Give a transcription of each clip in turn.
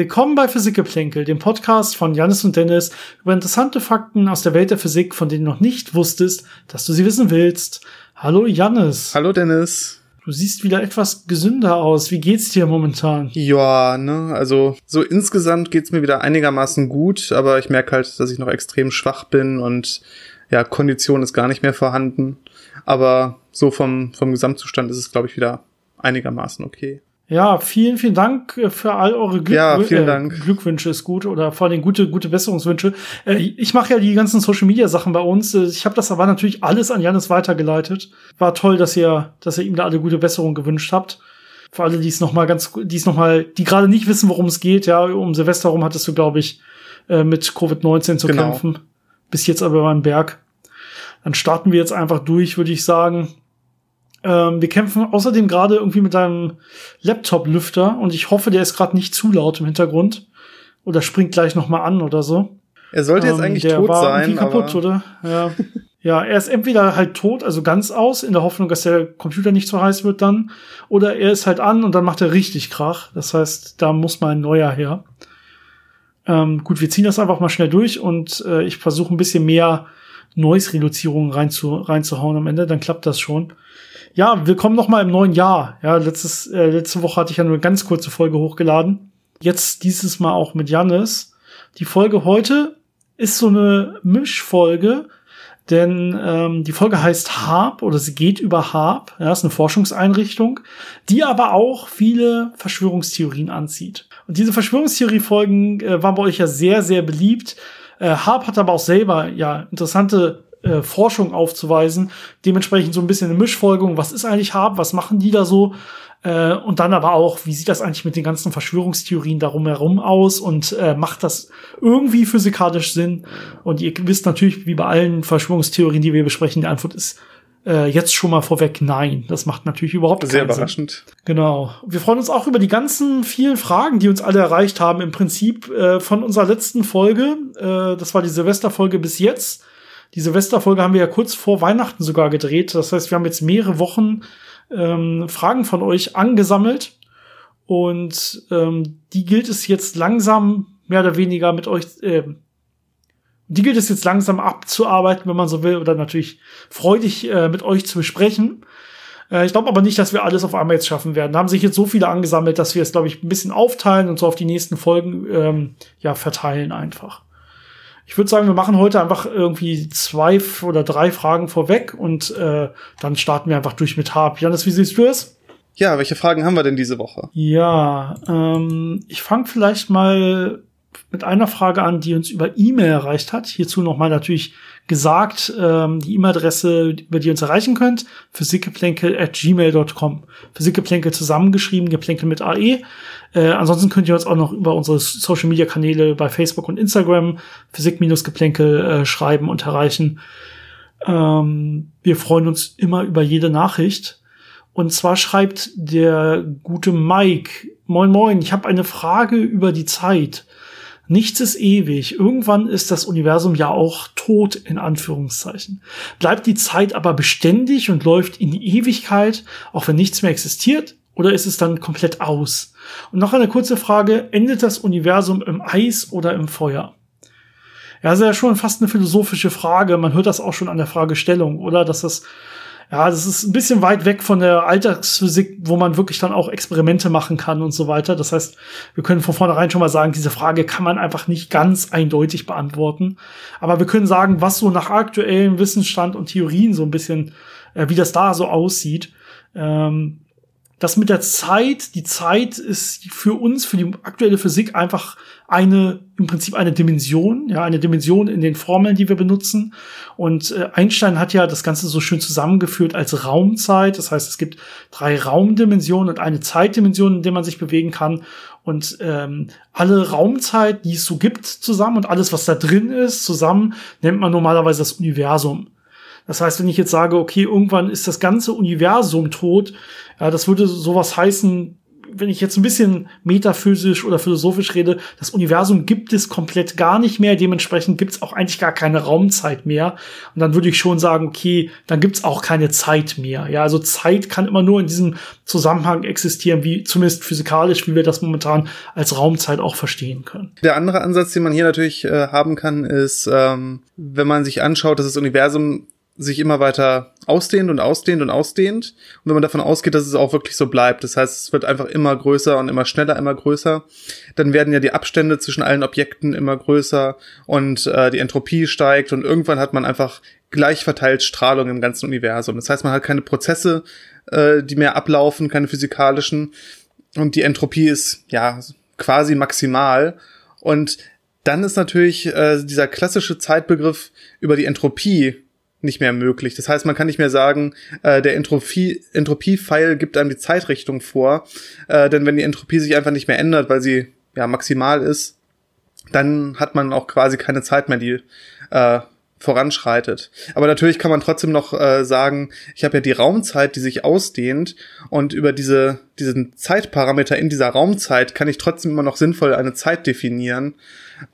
Willkommen bei Physikgeplänkel, dem Podcast von Janis und Dennis über interessante Fakten aus der Welt der Physik, von denen du noch nicht wusstest, dass du sie wissen willst. Hallo Janis. Hallo Dennis. Du siehst wieder etwas gesünder aus. Wie geht's dir momentan? Ja, ne, also so insgesamt geht's mir wieder einigermaßen gut, aber ich merke halt, dass ich noch extrem schwach bin und ja, Kondition ist gar nicht mehr vorhanden. Aber so vom, vom Gesamtzustand ist es, glaube ich, wieder einigermaßen okay. Ja, vielen, vielen Dank äh, für all eure Glück ja, vielen äh, Dank. Glückwünsche ist gut oder vor allem gute, gute Besserungswünsche. Äh, ich mache ja die ganzen Social Media Sachen bei uns. Äh, ich habe das aber natürlich alles an Janis weitergeleitet. War toll, dass ihr, dass ihr ihm da alle gute Besserung gewünscht habt. Für alle, die es noch mal ganz, die es noch mal, die gerade nicht wissen, worum es geht. Ja, um Silvester rum hattest du, glaube ich, äh, mit Covid-19 zu genau. kämpfen. Bis jetzt aber beim Berg. Dann starten wir jetzt einfach durch, würde ich sagen. Ähm, wir kämpfen außerdem gerade irgendwie mit einem Laptop-Lüfter und ich hoffe, der ist gerade nicht zu laut im Hintergrund oder springt gleich noch mal an oder so. Er sollte jetzt ähm, eigentlich der tot war sein, kaputt, oder? Ja. ja, er ist entweder halt tot, also ganz aus, in der Hoffnung, dass der Computer nicht zu heiß wird dann, oder er ist halt an und dann macht er richtig Krach. Das heißt, da muss mal ein neuer her. Ähm, gut, wir ziehen das einfach mal schnell durch und äh, ich versuche ein bisschen mehr Noise-Reduzierung rein zu, reinzuhauen am Ende, dann klappt das schon. Ja, willkommen noch mal im neuen Jahr. Ja, letztes, äh, letzte Woche hatte ich ja nur eine ganz kurze Folge hochgeladen. Jetzt dieses Mal auch mit Jannis. Die Folge heute ist so eine Mischfolge, denn ähm, die Folge heißt HARP oder sie geht über HARP. Ja, ist eine Forschungseinrichtung, die aber auch viele Verschwörungstheorien anzieht. Und diese Verschwörungstheorie-Folgen äh, waren bei euch ja sehr, sehr beliebt. Äh, Harp hat aber auch selber ja interessante äh, Forschung aufzuweisen. Dementsprechend so ein bisschen eine Mischfolgung. Was ist eigentlich Harp? Was machen die da so? Äh, und dann aber auch, wie sieht das eigentlich mit den ganzen Verschwörungstheorien darum herum aus und äh, macht das irgendwie physikalisch Sinn? Und ihr wisst natürlich, wie bei allen Verschwörungstheorien, die wir besprechen, die Antwort ist äh, jetzt schon mal vorweg nein. Das macht natürlich überhaupt Sehr keinen überraschend. Sinn. Genau. Wir freuen uns auch über die ganzen vielen Fragen, die uns alle erreicht haben. Im Prinzip äh, von unserer letzten Folge, äh, das war die Silvesterfolge bis jetzt, die Silvesterfolge haben wir ja kurz vor Weihnachten sogar gedreht. Das heißt, wir haben jetzt mehrere Wochen ähm, Fragen von euch angesammelt. Und ähm, die gilt es jetzt langsam mehr oder weniger mit euch, äh, die gilt es jetzt langsam abzuarbeiten, wenn man so will, oder natürlich freudig äh, mit euch zu besprechen. Äh, ich glaube aber nicht, dass wir alles auf einmal jetzt schaffen werden. Da haben sich jetzt so viele angesammelt, dass wir es, glaube ich, ein bisschen aufteilen und so auf die nächsten Folgen ähm, ja verteilen einfach. Ich würde sagen, wir machen heute einfach irgendwie zwei oder drei Fragen vorweg und äh, dann starten wir einfach durch mit Harp. Janis, wie siehst du es? Ja, welche Fragen haben wir denn diese Woche? Ja, ähm, ich fange vielleicht mal mit einer Frage an, die uns über E-Mail erreicht hat. Hierzu nochmal natürlich gesagt, ähm, die E-Mail-Adresse, über die ihr uns erreichen könnt, physikgeplänkel at gmail.com. Physikgeplänkel zusammengeschrieben, geplänkel mit AE. Äh, ansonsten könnt ihr uns auch noch über unsere Social-Media-Kanäle bei Facebook und Instagram Physik-Geplänkel äh, schreiben und erreichen. Ähm, wir freuen uns immer über jede Nachricht. Und zwar schreibt der gute Mike, moin moin, ich habe eine Frage über die Zeit. Nichts ist ewig. Irgendwann ist das Universum ja auch tot, in Anführungszeichen. Bleibt die Zeit aber beständig und läuft in die Ewigkeit, auch wenn nichts mehr existiert? Oder ist es dann komplett aus? Und noch eine kurze Frage. Endet das Universum im Eis oder im Feuer? Ja, das ist ja schon fast eine philosophische Frage. Man hört das auch schon an der Fragestellung, oder? Dass das ja, das ist ein bisschen weit weg von der Alltagsphysik, wo man wirklich dann auch Experimente machen kann und so weiter. Das heißt, wir können von vornherein schon mal sagen, diese Frage kann man einfach nicht ganz eindeutig beantworten. Aber wir können sagen, was so nach aktuellem Wissensstand und Theorien so ein bisschen, äh, wie das da so aussieht. Ähm, das mit der Zeit, die Zeit ist für uns, für die aktuelle Physik einfach eine, im Prinzip eine Dimension, ja, eine Dimension in den Formeln, die wir benutzen. Und äh, Einstein hat ja das Ganze so schön zusammengeführt als Raumzeit. Das heißt, es gibt drei Raumdimensionen und eine Zeitdimension, in der man sich bewegen kann. Und ähm, alle Raumzeit, die es so gibt, zusammen und alles, was da drin ist, zusammen, nennt man normalerweise das Universum. Das heißt, wenn ich jetzt sage, okay, irgendwann ist das ganze Universum tot, ja, das würde sowas heißen, wenn ich jetzt ein bisschen metaphysisch oder philosophisch rede, das Universum gibt es komplett gar nicht mehr. Dementsprechend gibt es auch eigentlich gar keine Raumzeit mehr. Und dann würde ich schon sagen, okay, dann gibt es auch keine Zeit mehr. Ja, also Zeit kann immer nur in diesem Zusammenhang existieren, wie zumindest physikalisch, wie wir das momentan als Raumzeit auch verstehen können. Der andere Ansatz, den man hier natürlich äh, haben kann, ist, ähm, wenn man sich anschaut, dass das Universum sich immer weiter ausdehnt und ausdehnt und ausdehnt. Und wenn man davon ausgeht, dass es auch wirklich so bleibt, das heißt, es wird einfach immer größer und immer schneller, immer größer, dann werden ja die Abstände zwischen allen Objekten immer größer und äh, die Entropie steigt und irgendwann hat man einfach gleich verteilt Strahlung im ganzen Universum. Das heißt, man hat keine Prozesse, äh, die mehr ablaufen, keine physikalischen und die Entropie ist ja quasi maximal und dann ist natürlich äh, dieser klassische Zeitbegriff über die Entropie nicht mehr möglich. Das heißt, man kann nicht mehr sagen, äh, der Entropie, Entropie-Pfeil gibt einem die Zeitrichtung vor. Äh, denn wenn die Entropie sich einfach nicht mehr ändert, weil sie ja maximal ist, dann hat man auch quasi keine Zeit mehr, die äh, voranschreitet. Aber natürlich kann man trotzdem noch äh, sagen, ich habe ja die Raumzeit, die sich ausdehnt und über diese diesen Zeitparameter in dieser Raumzeit kann ich trotzdem immer noch sinnvoll eine Zeit definieren.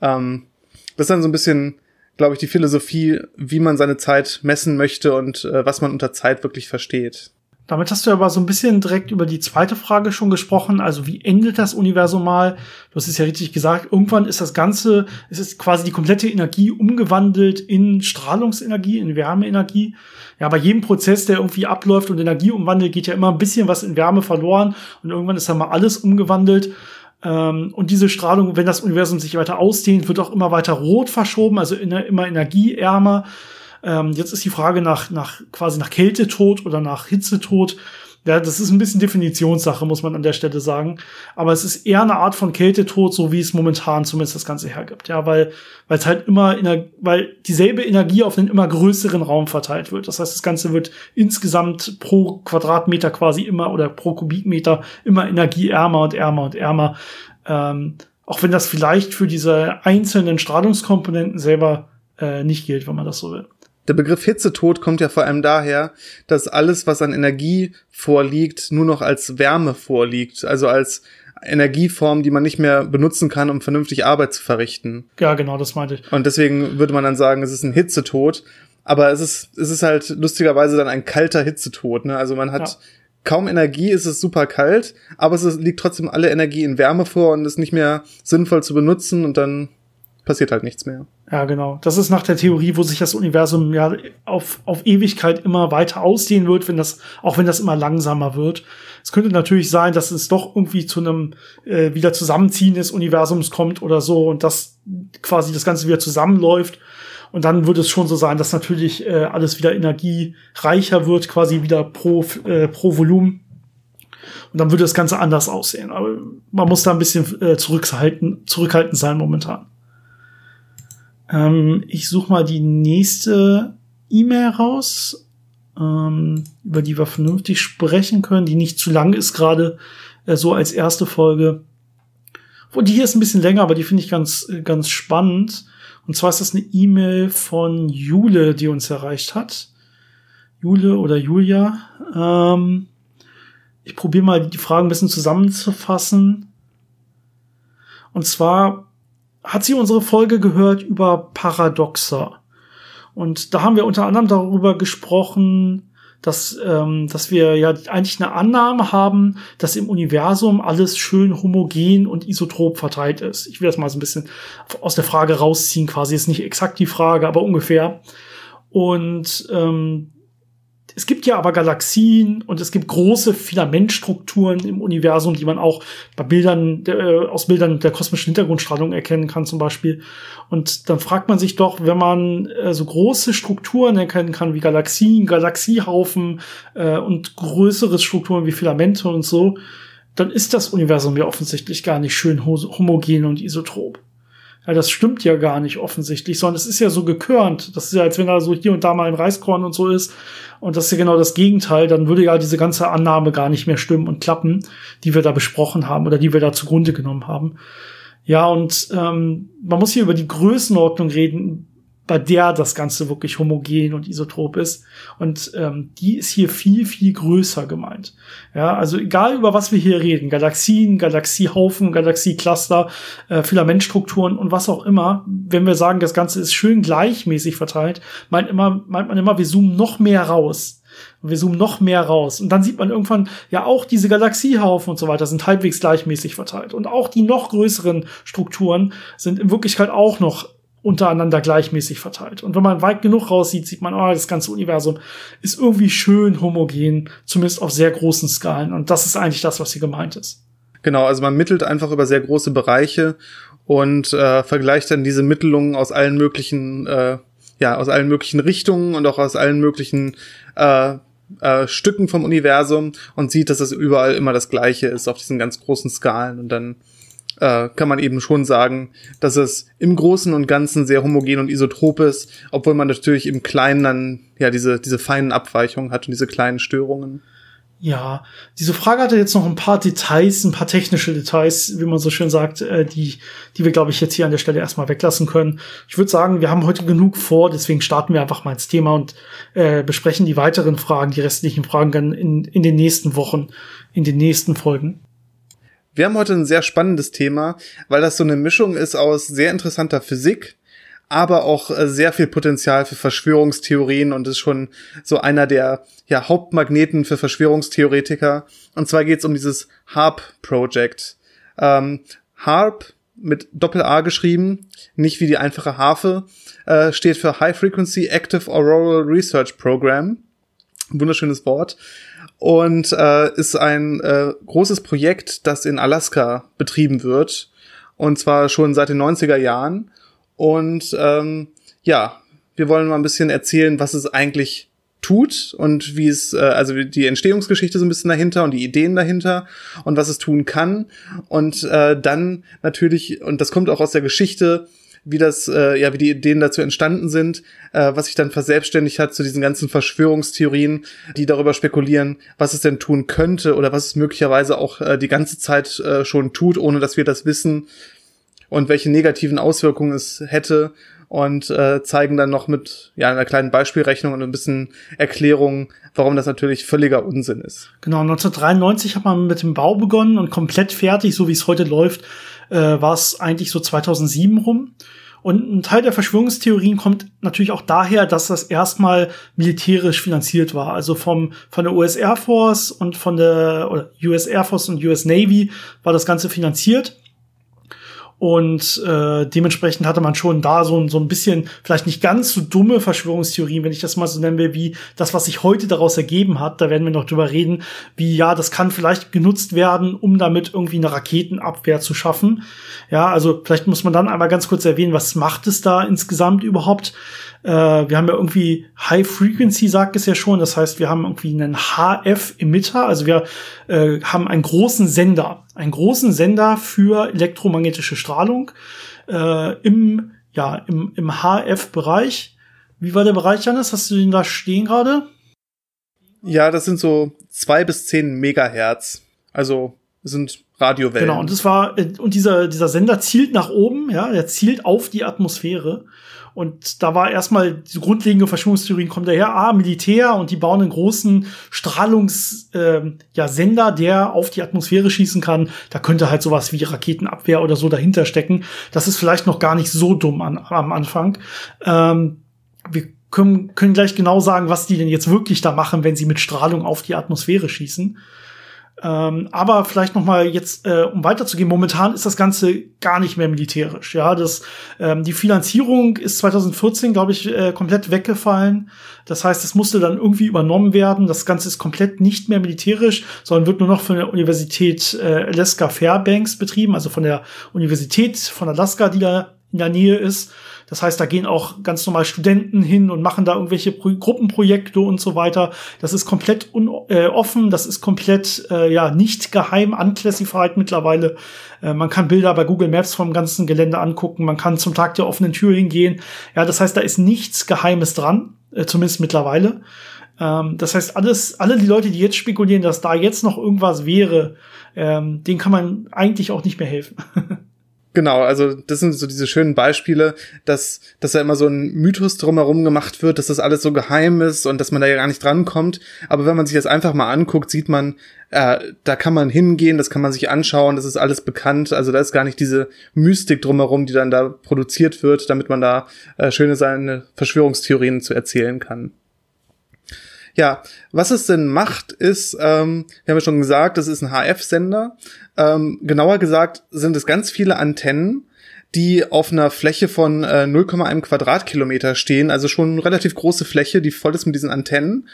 Ähm, das ist dann so ein bisschen glaube ich, die Philosophie, wie man seine Zeit messen möchte und äh, was man unter Zeit wirklich versteht. Damit hast du aber so ein bisschen direkt über die zweite Frage schon gesprochen. Also wie endet das Universum mal? Du hast es ja richtig gesagt. Irgendwann ist das Ganze, es ist quasi die komplette Energie umgewandelt in Strahlungsenergie, in Wärmeenergie. Ja, bei jedem Prozess, der irgendwie abläuft und Energie umwandelt, geht ja immer ein bisschen was in Wärme verloren und irgendwann ist dann mal alles umgewandelt. Ähm, und diese Strahlung, wenn das Universum sich weiter ausdehnt, wird auch immer weiter rot verschoben, also immer energieärmer. Ähm, jetzt ist die Frage nach, nach quasi nach Kältetod oder nach Hitzetod. Ja, das ist ein bisschen Definitionssache, muss man an der Stelle sagen. Aber es ist eher eine Art von Kältetod, so wie es momentan zumindest das Ganze hergibt. Ja, weil, weil es halt immer, weil dieselbe Energie auf einen immer größeren Raum verteilt wird. Das heißt, das Ganze wird insgesamt pro Quadratmeter quasi immer oder pro Kubikmeter immer energieärmer und ärmer und ärmer. Ähm, auch wenn das vielleicht für diese einzelnen Strahlungskomponenten selber äh, nicht gilt, wenn man das so will. Der Begriff Hitzetod kommt ja vor allem daher, dass alles, was an Energie vorliegt, nur noch als Wärme vorliegt, also als Energieform, die man nicht mehr benutzen kann, um vernünftig Arbeit zu verrichten. Ja, genau, das meinte ich. Und deswegen würde man dann sagen, es ist ein Hitzetod. Aber es ist, es ist halt lustigerweise dann ein kalter Hitzetod. Ne? Also man hat ja. kaum Energie, es ist super kalt, aber es ist, liegt trotzdem alle Energie in Wärme vor und ist nicht mehr sinnvoll zu benutzen und dann passiert halt nichts mehr. Ja, genau. Das ist nach der Theorie, wo sich das Universum ja auf, auf Ewigkeit immer weiter ausdehnen wird, wenn das, auch wenn das immer langsamer wird. Es könnte natürlich sein, dass es doch irgendwie zu einem äh, wieder Zusammenziehen des Universums kommt oder so und dass quasi das Ganze wieder zusammenläuft. Und dann würde es schon so sein, dass natürlich äh, alles wieder energiereicher wird, quasi wieder pro, äh, pro Volumen. Und dann würde das Ganze anders aussehen. Aber man muss da ein bisschen äh, zurückhalten, zurückhaltend sein momentan. Ähm, ich suche mal die nächste E-Mail raus, ähm, über die wir vernünftig sprechen können, die nicht zu lang ist, gerade äh, so als erste Folge. Und die hier ist ein bisschen länger, aber die finde ich ganz, äh, ganz spannend. Und zwar ist das eine E-Mail von Jule, die uns erreicht hat. Jule oder Julia. Ähm, ich probiere mal die Fragen ein bisschen zusammenzufassen. Und zwar hat sie unsere Folge gehört über Paradoxa. Und da haben wir unter anderem darüber gesprochen, dass, ähm, dass wir ja eigentlich eine Annahme haben, dass im Universum alles schön homogen und isotrop verteilt ist. Ich will das mal so ein bisschen aus der Frage rausziehen, quasi ist nicht exakt die Frage, aber ungefähr. Und ähm, es gibt ja aber Galaxien und es gibt große Filamentstrukturen im Universum, die man auch bei Bildern, äh, aus Bildern der kosmischen Hintergrundstrahlung erkennen kann zum Beispiel. Und dann fragt man sich doch, wenn man äh, so große Strukturen erkennen kann wie Galaxien, Galaxiehaufen äh, und größere Strukturen wie Filamente und so, dann ist das Universum ja offensichtlich gar nicht schön homogen und isotrop. Ja, das stimmt ja gar nicht offensichtlich, sondern es ist ja so gekörnt. Das ist ja, als wenn da so hier und da mal ein Reiskorn und so ist. Und das ist ja genau das Gegenteil. Dann würde ja diese ganze Annahme gar nicht mehr stimmen und klappen, die wir da besprochen haben oder die wir da zugrunde genommen haben. Ja, und ähm, man muss hier über die Größenordnung reden. Bei der das Ganze wirklich homogen und isotrop ist. Und ähm, die ist hier viel, viel größer gemeint. Ja, also egal über was wir hier reden, Galaxien, Galaxiehaufen, Galaxiecluster, äh, Filamentstrukturen und was auch immer, wenn wir sagen, das Ganze ist schön gleichmäßig verteilt, meint immer, meint man immer, wir zoomen noch mehr raus. Und wir zoomen noch mehr raus. Und dann sieht man irgendwann, ja, auch diese Galaxiehaufen und so weiter sind halbwegs gleichmäßig verteilt. Und auch die noch größeren Strukturen sind in Wirklichkeit auch noch untereinander gleichmäßig verteilt. Und wenn man weit genug raussieht, sieht man, oh, das ganze Universum ist irgendwie schön homogen, zumindest auf sehr großen Skalen. Und das ist eigentlich das, was hier gemeint ist. Genau, also man mittelt einfach über sehr große Bereiche und äh, vergleicht dann diese Mittelungen aus allen möglichen, äh, ja, aus allen möglichen Richtungen und auch aus allen möglichen äh, äh, Stücken vom Universum und sieht, dass es überall immer das Gleiche ist auf diesen ganz großen Skalen und dann äh, kann man eben schon sagen, dass es im Großen und Ganzen sehr homogen und isotrop ist, obwohl man natürlich im Kleinen dann ja diese, diese feinen Abweichungen hat und diese kleinen Störungen. Ja, diese Frage hatte jetzt noch ein paar Details, ein paar technische Details, wie man so schön sagt, äh, die, die wir, glaube ich, jetzt hier an der Stelle erstmal weglassen können. Ich würde sagen, wir haben heute genug vor, deswegen starten wir einfach mal ins Thema und äh, besprechen die weiteren Fragen, die restlichen Fragen dann in, in den nächsten Wochen, in den nächsten Folgen. Wir haben heute ein sehr spannendes Thema, weil das so eine Mischung ist aus sehr interessanter Physik, aber auch äh, sehr viel Potenzial für Verschwörungstheorien und ist schon so einer der ja, Hauptmagneten für Verschwörungstheoretiker. Und zwar geht es um dieses HARP Project. Ähm, HARP mit Doppel-A geschrieben, nicht wie die einfache Harfe, äh, steht für High Frequency Active Auroral Research Program. Wunderschönes Wort und äh, ist ein äh, großes Projekt, das in Alaska betrieben wird und zwar schon seit den 90er Jahren. Und ähm, ja, wir wollen mal ein bisschen erzählen, was es eigentlich tut und wie es, äh, also die Entstehungsgeschichte so ein bisschen dahinter und die Ideen dahinter und was es tun kann. Und äh, dann natürlich, und das kommt auch aus der Geschichte, wie das, äh, ja, wie die Ideen dazu entstanden sind, äh, was sich dann verselbstständigt hat zu diesen ganzen Verschwörungstheorien, die darüber spekulieren, was es denn tun könnte oder was es möglicherweise auch äh, die ganze Zeit äh, schon tut, ohne dass wir das wissen und welche negativen Auswirkungen es hätte und äh, zeigen dann noch mit ja einer kleinen Beispielrechnung und ein bisschen Erklärung, warum das natürlich völliger Unsinn ist. Genau, 1993 hat man mit dem Bau begonnen und komplett fertig, so wie es heute läuft, äh, war es eigentlich so 2007 rum. Und ein Teil der Verschwörungstheorien kommt natürlich auch daher, dass das erstmal militärisch finanziert war. Also vom, von der US Air Force und von der oder US Air Force und US Navy war das Ganze finanziert. Und äh, dementsprechend hatte man schon da so, so ein bisschen, vielleicht nicht ganz so dumme Verschwörungstheorien, wenn ich das mal so nennen will, wie das, was sich heute daraus ergeben hat. Da werden wir noch drüber reden, wie ja, das kann vielleicht genutzt werden, um damit irgendwie eine Raketenabwehr zu schaffen. Ja, also vielleicht muss man dann einmal ganz kurz erwähnen, was macht es da insgesamt überhaupt? Äh, wir haben ja irgendwie High Frequency, sagt es ja schon. Das heißt, wir haben irgendwie einen HF-Emitter. Also wir äh, haben einen großen Sender, einen großen Sender für elektromagnetische Strahlung äh, im, ja, im, im HF-Bereich. Wie war der Bereich, Janis? Hast du den da stehen gerade? Ja, das sind so zwei bis zehn Megahertz. Also sind Radiowellen. Genau, und das war, äh, und dieser, dieser Sender zielt nach oben, ja, der zielt auf die Atmosphäre. Und da war erstmal die grundlegende Verschwörungstheorien kommen daher, ah, Militär und die bauen einen großen Strahlungssender, äh, ja, Sender, der auf die Atmosphäre schießen kann. Da könnte halt sowas wie Raketenabwehr oder so dahinter stecken. Das ist vielleicht noch gar nicht so dumm an, am Anfang. Ähm, wir können, können gleich genau sagen, was die denn jetzt wirklich da machen, wenn sie mit Strahlung auf die Atmosphäre schießen. Ähm, aber vielleicht noch mal jetzt, äh, um weiterzugehen, momentan ist das Ganze gar nicht mehr militärisch. Ja, das, ähm, die Finanzierung ist 2014, glaube ich, äh, komplett weggefallen. Das heißt, es musste dann irgendwie übernommen werden. Das Ganze ist komplett nicht mehr militärisch, sondern wird nur noch von der Universität äh, Alaska Fairbanks betrieben, also von der Universität von Alaska, die da in der Nähe ist. Das heißt, da gehen auch ganz normal Studenten hin und machen da irgendwelche Pro Gruppenprojekte und so weiter. Das ist komplett äh, offen, das ist komplett äh, ja nicht geheim, unclassified mittlerweile. Äh, man kann Bilder bei Google Maps vom ganzen Gelände angucken, man kann zum Tag der offenen Tür hingehen. Ja, das heißt, da ist nichts Geheimes dran, äh, zumindest mittlerweile. Ähm, das heißt, alles, alle die Leute, die jetzt spekulieren, dass da jetzt noch irgendwas wäre, ähm, denen kann man eigentlich auch nicht mehr helfen. Genau, also das sind so diese schönen Beispiele, dass, dass da immer so ein Mythos drumherum gemacht wird, dass das alles so geheim ist und dass man da ja gar nicht drankommt. Aber wenn man sich das einfach mal anguckt, sieht man, äh, da kann man hingehen, das kann man sich anschauen, das ist alles bekannt. Also da ist gar nicht diese Mystik drumherum, die dann da produziert wird, damit man da äh, schöne seine Verschwörungstheorien zu erzählen kann. Ja, was es denn macht, ist, ähm, wir haben ja schon gesagt, das ist ein HF-Sender. Ähm, genauer gesagt sind es ganz viele Antennen, die auf einer Fläche von äh, 0,1 Quadratkilometer stehen, also schon relativ große Fläche, die voll ist mit diesen Antennen.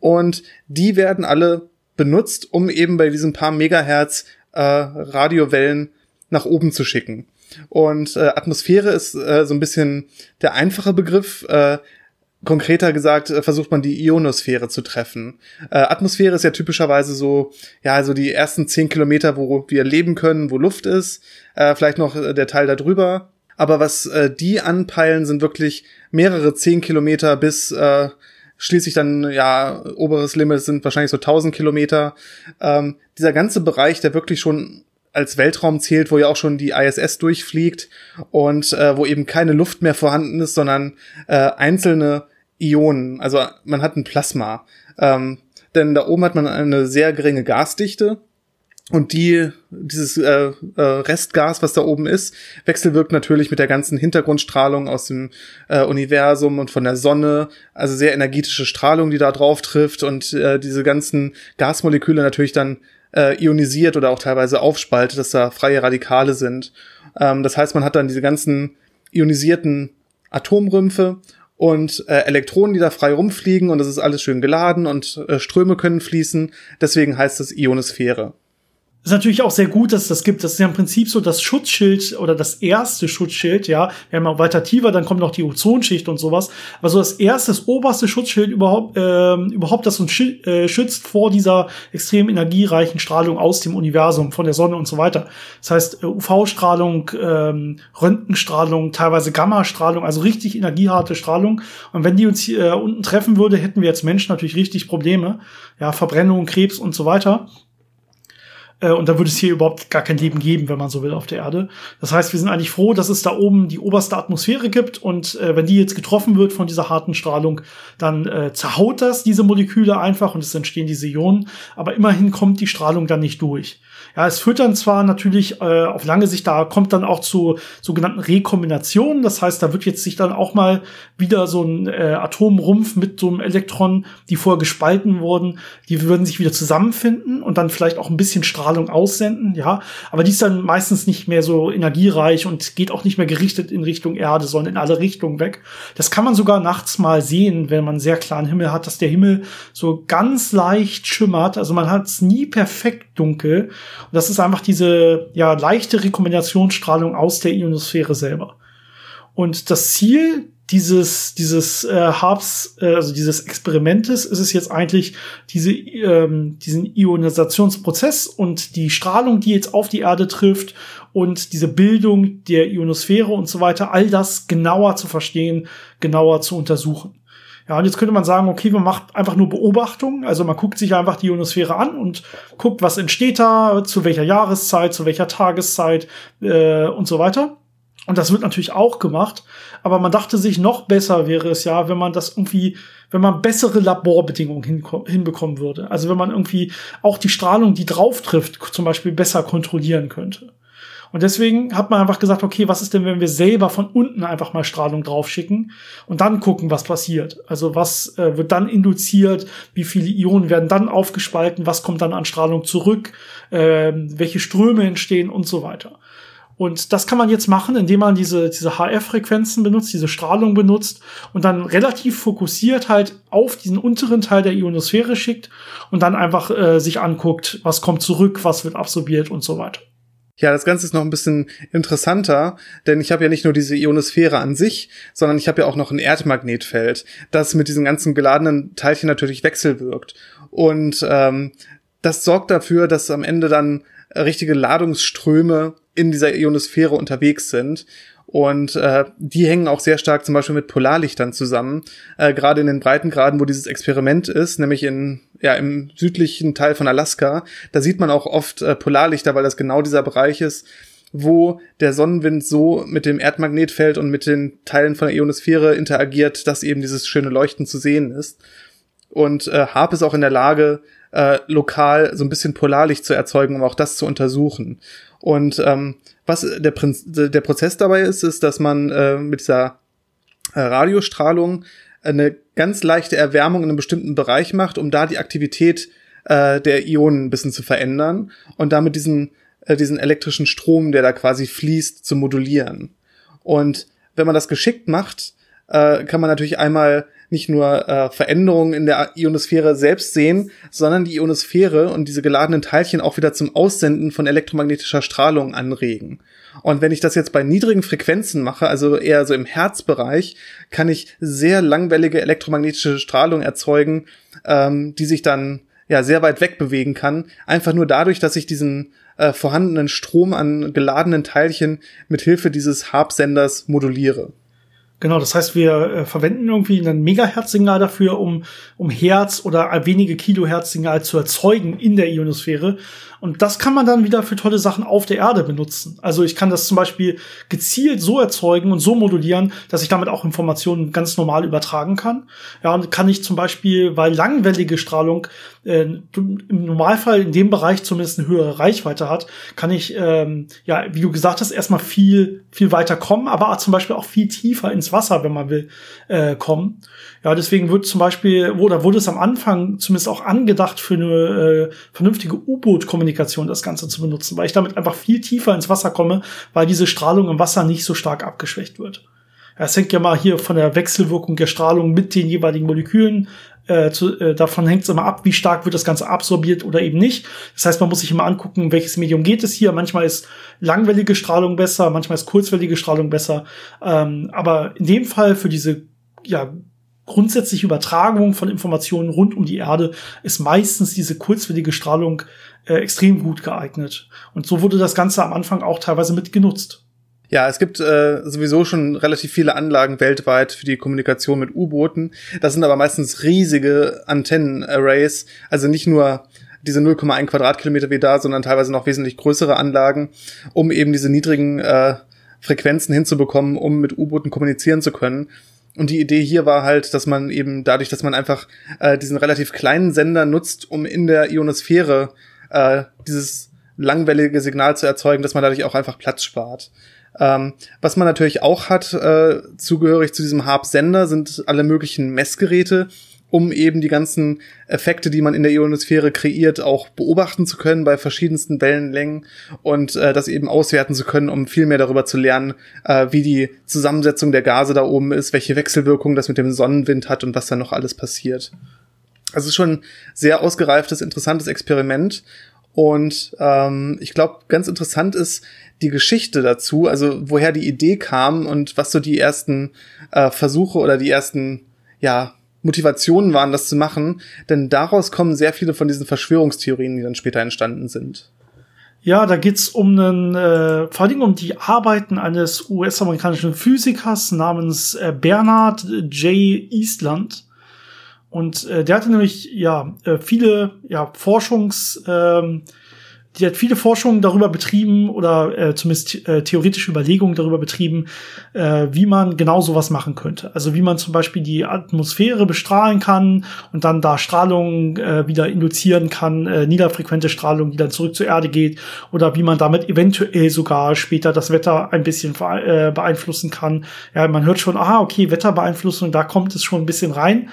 Und die werden alle benutzt, um eben bei diesen paar Megahertz äh, Radiowellen nach oben zu schicken. Und äh, Atmosphäre ist äh, so ein bisschen der einfache Begriff. Äh, konkreter gesagt äh, versucht man die Ionosphäre zu treffen. Äh, Atmosphäre ist ja typischerweise so, ja, also die ersten zehn Kilometer, wo wir leben können, wo Luft ist, äh, vielleicht noch äh, der Teil darüber. Aber was äh, die anpeilen, sind wirklich mehrere zehn Kilometer bis äh, schließlich dann, ja, oberes Limit sind wahrscheinlich so 1000 Kilometer. Ähm, dieser ganze Bereich, der wirklich schon als Weltraum zählt, wo ja auch schon die ISS durchfliegt und äh, wo eben keine Luft mehr vorhanden ist, sondern äh, einzelne Ionen. Also man hat ein Plasma. Ähm, denn da oben hat man eine sehr geringe Gasdichte. Und die, dieses äh, äh, Restgas, was da oben ist, wechselwirkt natürlich mit der ganzen Hintergrundstrahlung aus dem äh, Universum und von der Sonne. Also sehr energetische Strahlung, die da drauf trifft und äh, diese ganzen Gasmoleküle natürlich dann äh, ionisiert oder auch teilweise aufspaltet, dass da freie Radikale sind. Ähm, das heißt, man hat dann diese ganzen ionisierten Atomrümpfe und äh, Elektronen, die da frei rumfliegen und das ist alles schön geladen und äh, Ströme können fließen. Deswegen heißt es Ionosphäre ist natürlich auch sehr gut, dass es das gibt. Das ist ja im Prinzip so das Schutzschild oder das erste Schutzschild, ja. Wir haben auch weiter tiefer, dann kommt noch die Ozonschicht und sowas. Aber so das erste, das oberste Schutzschild überhaupt, äh, überhaupt, das uns äh, schützt vor dieser extrem energiereichen Strahlung aus dem Universum, von der Sonne und so weiter. Das heißt, äh, UV-Strahlung, ähm, Röntgenstrahlung, teilweise Gamma-Strahlung, also richtig energieharte Strahlung. Und wenn die uns hier äh, unten treffen würde, hätten wir als Menschen natürlich richtig Probleme. Ja, Verbrennung, Krebs und so weiter. Äh, und da würde es hier überhaupt gar kein Leben geben, wenn man so will, auf der Erde. Das heißt, wir sind eigentlich froh, dass es da oben die oberste Atmosphäre gibt und äh, wenn die jetzt getroffen wird von dieser harten Strahlung, dann äh, zerhaut das diese Moleküle einfach und es entstehen diese Ionen. Aber immerhin kommt die Strahlung dann nicht durch. Ja, es führt dann zwar natürlich äh, auf lange Sicht, da kommt dann auch zu sogenannten Rekombinationen. Das heißt, da wird jetzt sich dann auch mal wieder so ein äh, Atomrumpf mit so einem Elektron, die vorher gespalten wurden, die würden sich wieder zusammenfinden und dann vielleicht auch ein bisschen Strahlung aussenden, ja. Aber die ist dann meistens nicht mehr so energiereich und geht auch nicht mehr gerichtet in Richtung Erde, sondern in alle Richtungen weg. Das kann man sogar nachts mal sehen, wenn man sehr klaren Himmel hat, dass der Himmel so ganz leicht schimmert. Also man hat es nie perfekt dunkel. Und das ist einfach diese ja leichte Rekombinationsstrahlung aus der Ionosphäre selber. Und das Ziel dieses dieses äh, Harps, äh, also dieses Experimentes, ist es jetzt eigentlich diese ähm, diesen Ionisationsprozess und die Strahlung, die jetzt auf die Erde trifft und diese Bildung der Ionosphäre und so weiter, all das genauer zu verstehen, genauer zu untersuchen. Ja, und jetzt könnte man sagen, okay, man macht einfach nur Beobachtungen. Also man guckt sich einfach die Ionosphäre an und guckt, was entsteht da, zu welcher Jahreszeit, zu welcher Tageszeit äh, und so weiter. Und das wird natürlich auch gemacht. Aber man dachte sich, noch besser wäre es ja, wenn man das irgendwie, wenn man bessere Laborbedingungen hinbekommen würde. Also wenn man irgendwie auch die Strahlung, die drauf trifft, zum Beispiel besser kontrollieren könnte. Und deswegen hat man einfach gesagt, okay, was ist denn, wenn wir selber von unten einfach mal Strahlung draufschicken und dann gucken, was passiert? Also was äh, wird dann induziert? Wie viele Ionen werden dann aufgespalten? Was kommt dann an Strahlung zurück? Äh, welche Ströme entstehen und so weiter? Und das kann man jetzt machen, indem man diese, diese HF-Frequenzen benutzt, diese Strahlung benutzt und dann relativ fokussiert halt auf diesen unteren Teil der Ionosphäre schickt und dann einfach äh, sich anguckt, was kommt zurück, was wird absorbiert und so weiter. Ja, das Ganze ist noch ein bisschen interessanter, denn ich habe ja nicht nur diese Ionosphäre an sich, sondern ich habe ja auch noch ein Erdmagnetfeld, das mit diesen ganzen geladenen Teilchen natürlich wechselwirkt. Und ähm, das sorgt dafür, dass am Ende dann richtige Ladungsströme in dieser Ionosphäre unterwegs sind. Und äh, die hängen auch sehr stark zum Beispiel mit Polarlichtern zusammen. Äh, Gerade in den Breitengraden, wo dieses Experiment ist, nämlich in ja im südlichen Teil von Alaska, da sieht man auch oft äh, Polarlichter, weil das genau dieser Bereich ist, wo der Sonnenwind so mit dem Erdmagnetfeld und mit den Teilen von der Ionosphäre interagiert, dass eben dieses schöne Leuchten zu sehen ist. Und äh, HARP ist auch in der Lage, äh, lokal so ein bisschen Polarlicht zu erzeugen, um auch das zu untersuchen. Und ähm, was der, Prinz, der Prozess dabei ist, ist, dass man äh, mit dieser äh, Radiostrahlung eine ganz leichte Erwärmung in einem bestimmten Bereich macht, um da die Aktivität äh, der Ionen ein bisschen zu verändern und damit diesen, äh, diesen elektrischen Strom, der da quasi fließt, zu modulieren. Und wenn man das geschickt macht, äh, kann man natürlich einmal nicht nur äh, Veränderungen in der Ionosphäre selbst sehen, sondern die Ionosphäre und diese geladenen Teilchen auch wieder zum Aussenden von elektromagnetischer Strahlung anregen. Und wenn ich das jetzt bei niedrigen Frequenzen mache, also eher so im Herzbereich, kann ich sehr langwellige elektromagnetische Strahlung erzeugen, ähm, die sich dann ja sehr weit weg bewegen kann, einfach nur dadurch, dass ich diesen äh, vorhandenen Strom an geladenen Teilchen mit Hilfe dieses Harp-Senders moduliere. Genau, das heißt, wir äh, verwenden irgendwie ein Megahertz-Signal dafür, um, um Hertz oder wenige Kilohertz-Signal zu erzeugen in der Ionosphäre. Und das kann man dann wieder für tolle Sachen auf der Erde benutzen. Also ich kann das zum Beispiel gezielt so erzeugen und so modulieren, dass ich damit auch Informationen ganz normal übertragen kann. Ja, und kann ich zum Beispiel, weil langwellige Strahlung äh, im Normalfall in dem Bereich zumindest eine höhere Reichweite hat, kann ich, ähm, ja, wie du gesagt hast, erstmal viel, viel weiter kommen, aber zum Beispiel auch viel tiefer ins Wasser, wenn man will, äh, kommen. Ja, deswegen wird zum Beispiel, oder wurde es am Anfang zumindest auch angedacht, für eine äh, vernünftige U-Boot-Kommunikation das Ganze zu benutzen, weil ich damit einfach viel tiefer ins Wasser komme, weil diese Strahlung im Wasser nicht so stark abgeschwächt wird. Es hängt ja mal hier von der Wechselwirkung der Strahlung mit den jeweiligen Molekülen äh, zu, äh, davon hängt es immer ab, wie stark wird das Ganze absorbiert oder eben nicht. Das heißt, man muss sich immer angucken, welches Medium geht es hier. Manchmal ist langwellige Strahlung besser, manchmal ist kurzwellige Strahlung besser. Ähm, aber in dem Fall für diese ja, grundsätzliche Übertragung von Informationen rund um die Erde ist meistens diese kurzwellige Strahlung äh, extrem gut geeignet. Und so wurde das Ganze am Anfang auch teilweise mit genutzt. Ja, es gibt äh, sowieso schon relativ viele Anlagen weltweit für die Kommunikation mit U-Booten. Das sind aber meistens riesige Antennen-Arrays, also nicht nur diese 0,1 Quadratkilometer wie da, sondern teilweise noch wesentlich größere Anlagen, um eben diese niedrigen äh, Frequenzen hinzubekommen, um mit U-Booten kommunizieren zu können. Und die Idee hier war halt, dass man eben dadurch, dass man einfach äh, diesen relativ kleinen Sender nutzt, um in der Ionosphäre äh, dieses langwellige Signal zu erzeugen, dass man dadurch auch einfach Platz spart. Ähm, was man natürlich auch hat, äh, zugehörig zu diesem Harp-Sender, sind alle möglichen Messgeräte, um eben die ganzen Effekte, die man in der Ionosphäre kreiert, auch beobachten zu können bei verschiedensten Wellenlängen und äh, das eben auswerten zu können, um viel mehr darüber zu lernen, äh, wie die Zusammensetzung der Gase da oben ist, welche Wechselwirkung das mit dem Sonnenwind hat und was da noch alles passiert. Also schon ein sehr ausgereiftes, interessantes Experiment. Und ähm, ich glaube, ganz interessant ist die Geschichte dazu, also woher die Idee kam und was so die ersten äh, Versuche oder die ersten, ja, Motivationen waren, das zu machen, denn daraus kommen sehr viele von diesen Verschwörungstheorien, die dann später entstanden sind. Ja, da geht's um einen, äh, vor allem um die Arbeiten eines US-amerikanischen Physikers namens äh, Bernard J. Eastland. Und äh, der hatte nämlich ja äh, viele ja Forschungs ähm, die hat viele Forschungen darüber betrieben oder äh, zumindest äh, theoretische Überlegungen darüber betrieben, äh, wie man genau sowas machen könnte. Also wie man zum Beispiel die Atmosphäre bestrahlen kann und dann da Strahlung äh, wieder induzieren kann, äh, niederfrequente Strahlung, die dann zurück zur Erde geht, oder wie man damit eventuell sogar später das Wetter ein bisschen äh, beeinflussen kann. Ja, man hört schon, aha, okay, Wetterbeeinflussung, da kommt es schon ein bisschen rein.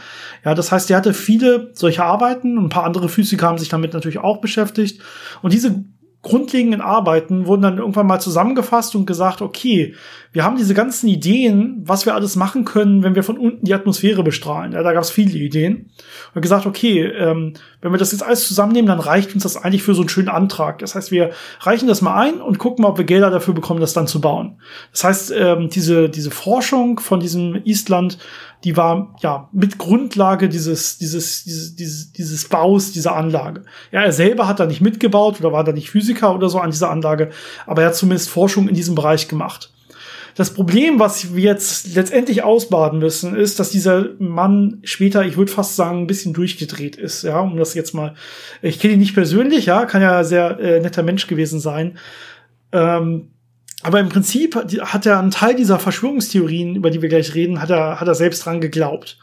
Ja, das heißt, er hatte viele solche Arbeiten und ein paar andere Physiker haben sich damit natürlich auch beschäftigt. Und diese grundlegenden Arbeiten wurden dann irgendwann mal zusammengefasst und gesagt, okay, wir haben diese ganzen Ideen, was wir alles machen können, wenn wir von unten die Atmosphäre bestrahlen. Ja, da gab es viele Ideen. Und gesagt, okay, ähm, wenn wir das jetzt alles zusammennehmen, dann reicht uns das eigentlich für so einen schönen Antrag. Das heißt, wir reichen das mal ein und gucken mal, ob wir Gelder dafür bekommen, das dann zu bauen. Das heißt, ähm, diese, diese Forschung von diesem Island, die war ja mit Grundlage dieses, dieses, dieses, dieses, Baus dieser Anlage. Ja, er selber hat da nicht mitgebaut oder war da nicht Physiker oder so an dieser Anlage, aber er hat zumindest Forschung in diesem Bereich gemacht. Das Problem, was wir jetzt letztendlich ausbaden müssen, ist, dass dieser Mann später, ich würde fast sagen, ein bisschen durchgedreht ist. Ja, um das jetzt mal. Ich kenne ihn nicht persönlich, ja, kann ja sehr äh, netter Mensch gewesen sein. Ähm, aber im Prinzip hat er einen Teil dieser Verschwörungstheorien, über die wir gleich reden, hat er, hat er selbst dran geglaubt.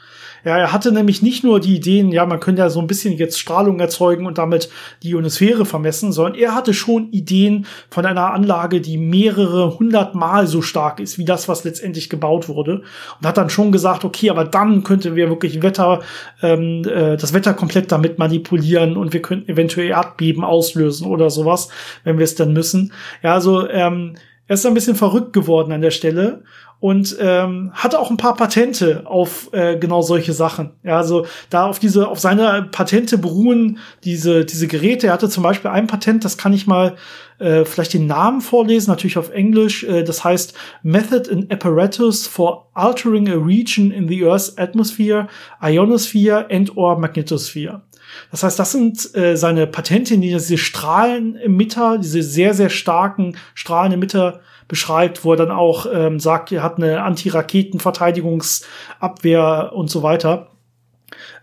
Ja, er hatte nämlich nicht nur die Ideen, ja, man könnte ja so ein bisschen jetzt Strahlung erzeugen und damit die Ionosphäre vermessen, sondern er hatte schon Ideen von einer Anlage, die mehrere hundert Mal so stark ist wie das, was letztendlich gebaut wurde. Und hat dann schon gesagt, okay, aber dann könnten wir wirklich Wetter, ähm, äh, das Wetter komplett damit manipulieren und wir könnten eventuell Erdbeben auslösen oder sowas, wenn wir es dann müssen. Ja, also ähm, er ist ein bisschen verrückt geworden an der Stelle und ähm, hatte auch ein paar Patente auf äh, genau solche Sachen. Ja, also da auf diese, auf seine Patente beruhen diese diese Geräte. Er hatte zum Beispiel ein Patent, das kann ich mal äh, vielleicht den Namen vorlesen, natürlich auf Englisch. Äh, das heißt Method and Apparatus for Altering a Region in the Earth's Atmosphere, Ionosphere and or Magnetosphere. Das heißt, das sind äh, seine Patente, denen diese Strahlenemitter, diese sehr, sehr starken Strahlenemitter beschreibt, wo er dann auch ähm, sagt, er hat eine Anti-Raketen-Verteidigungsabwehr und so weiter,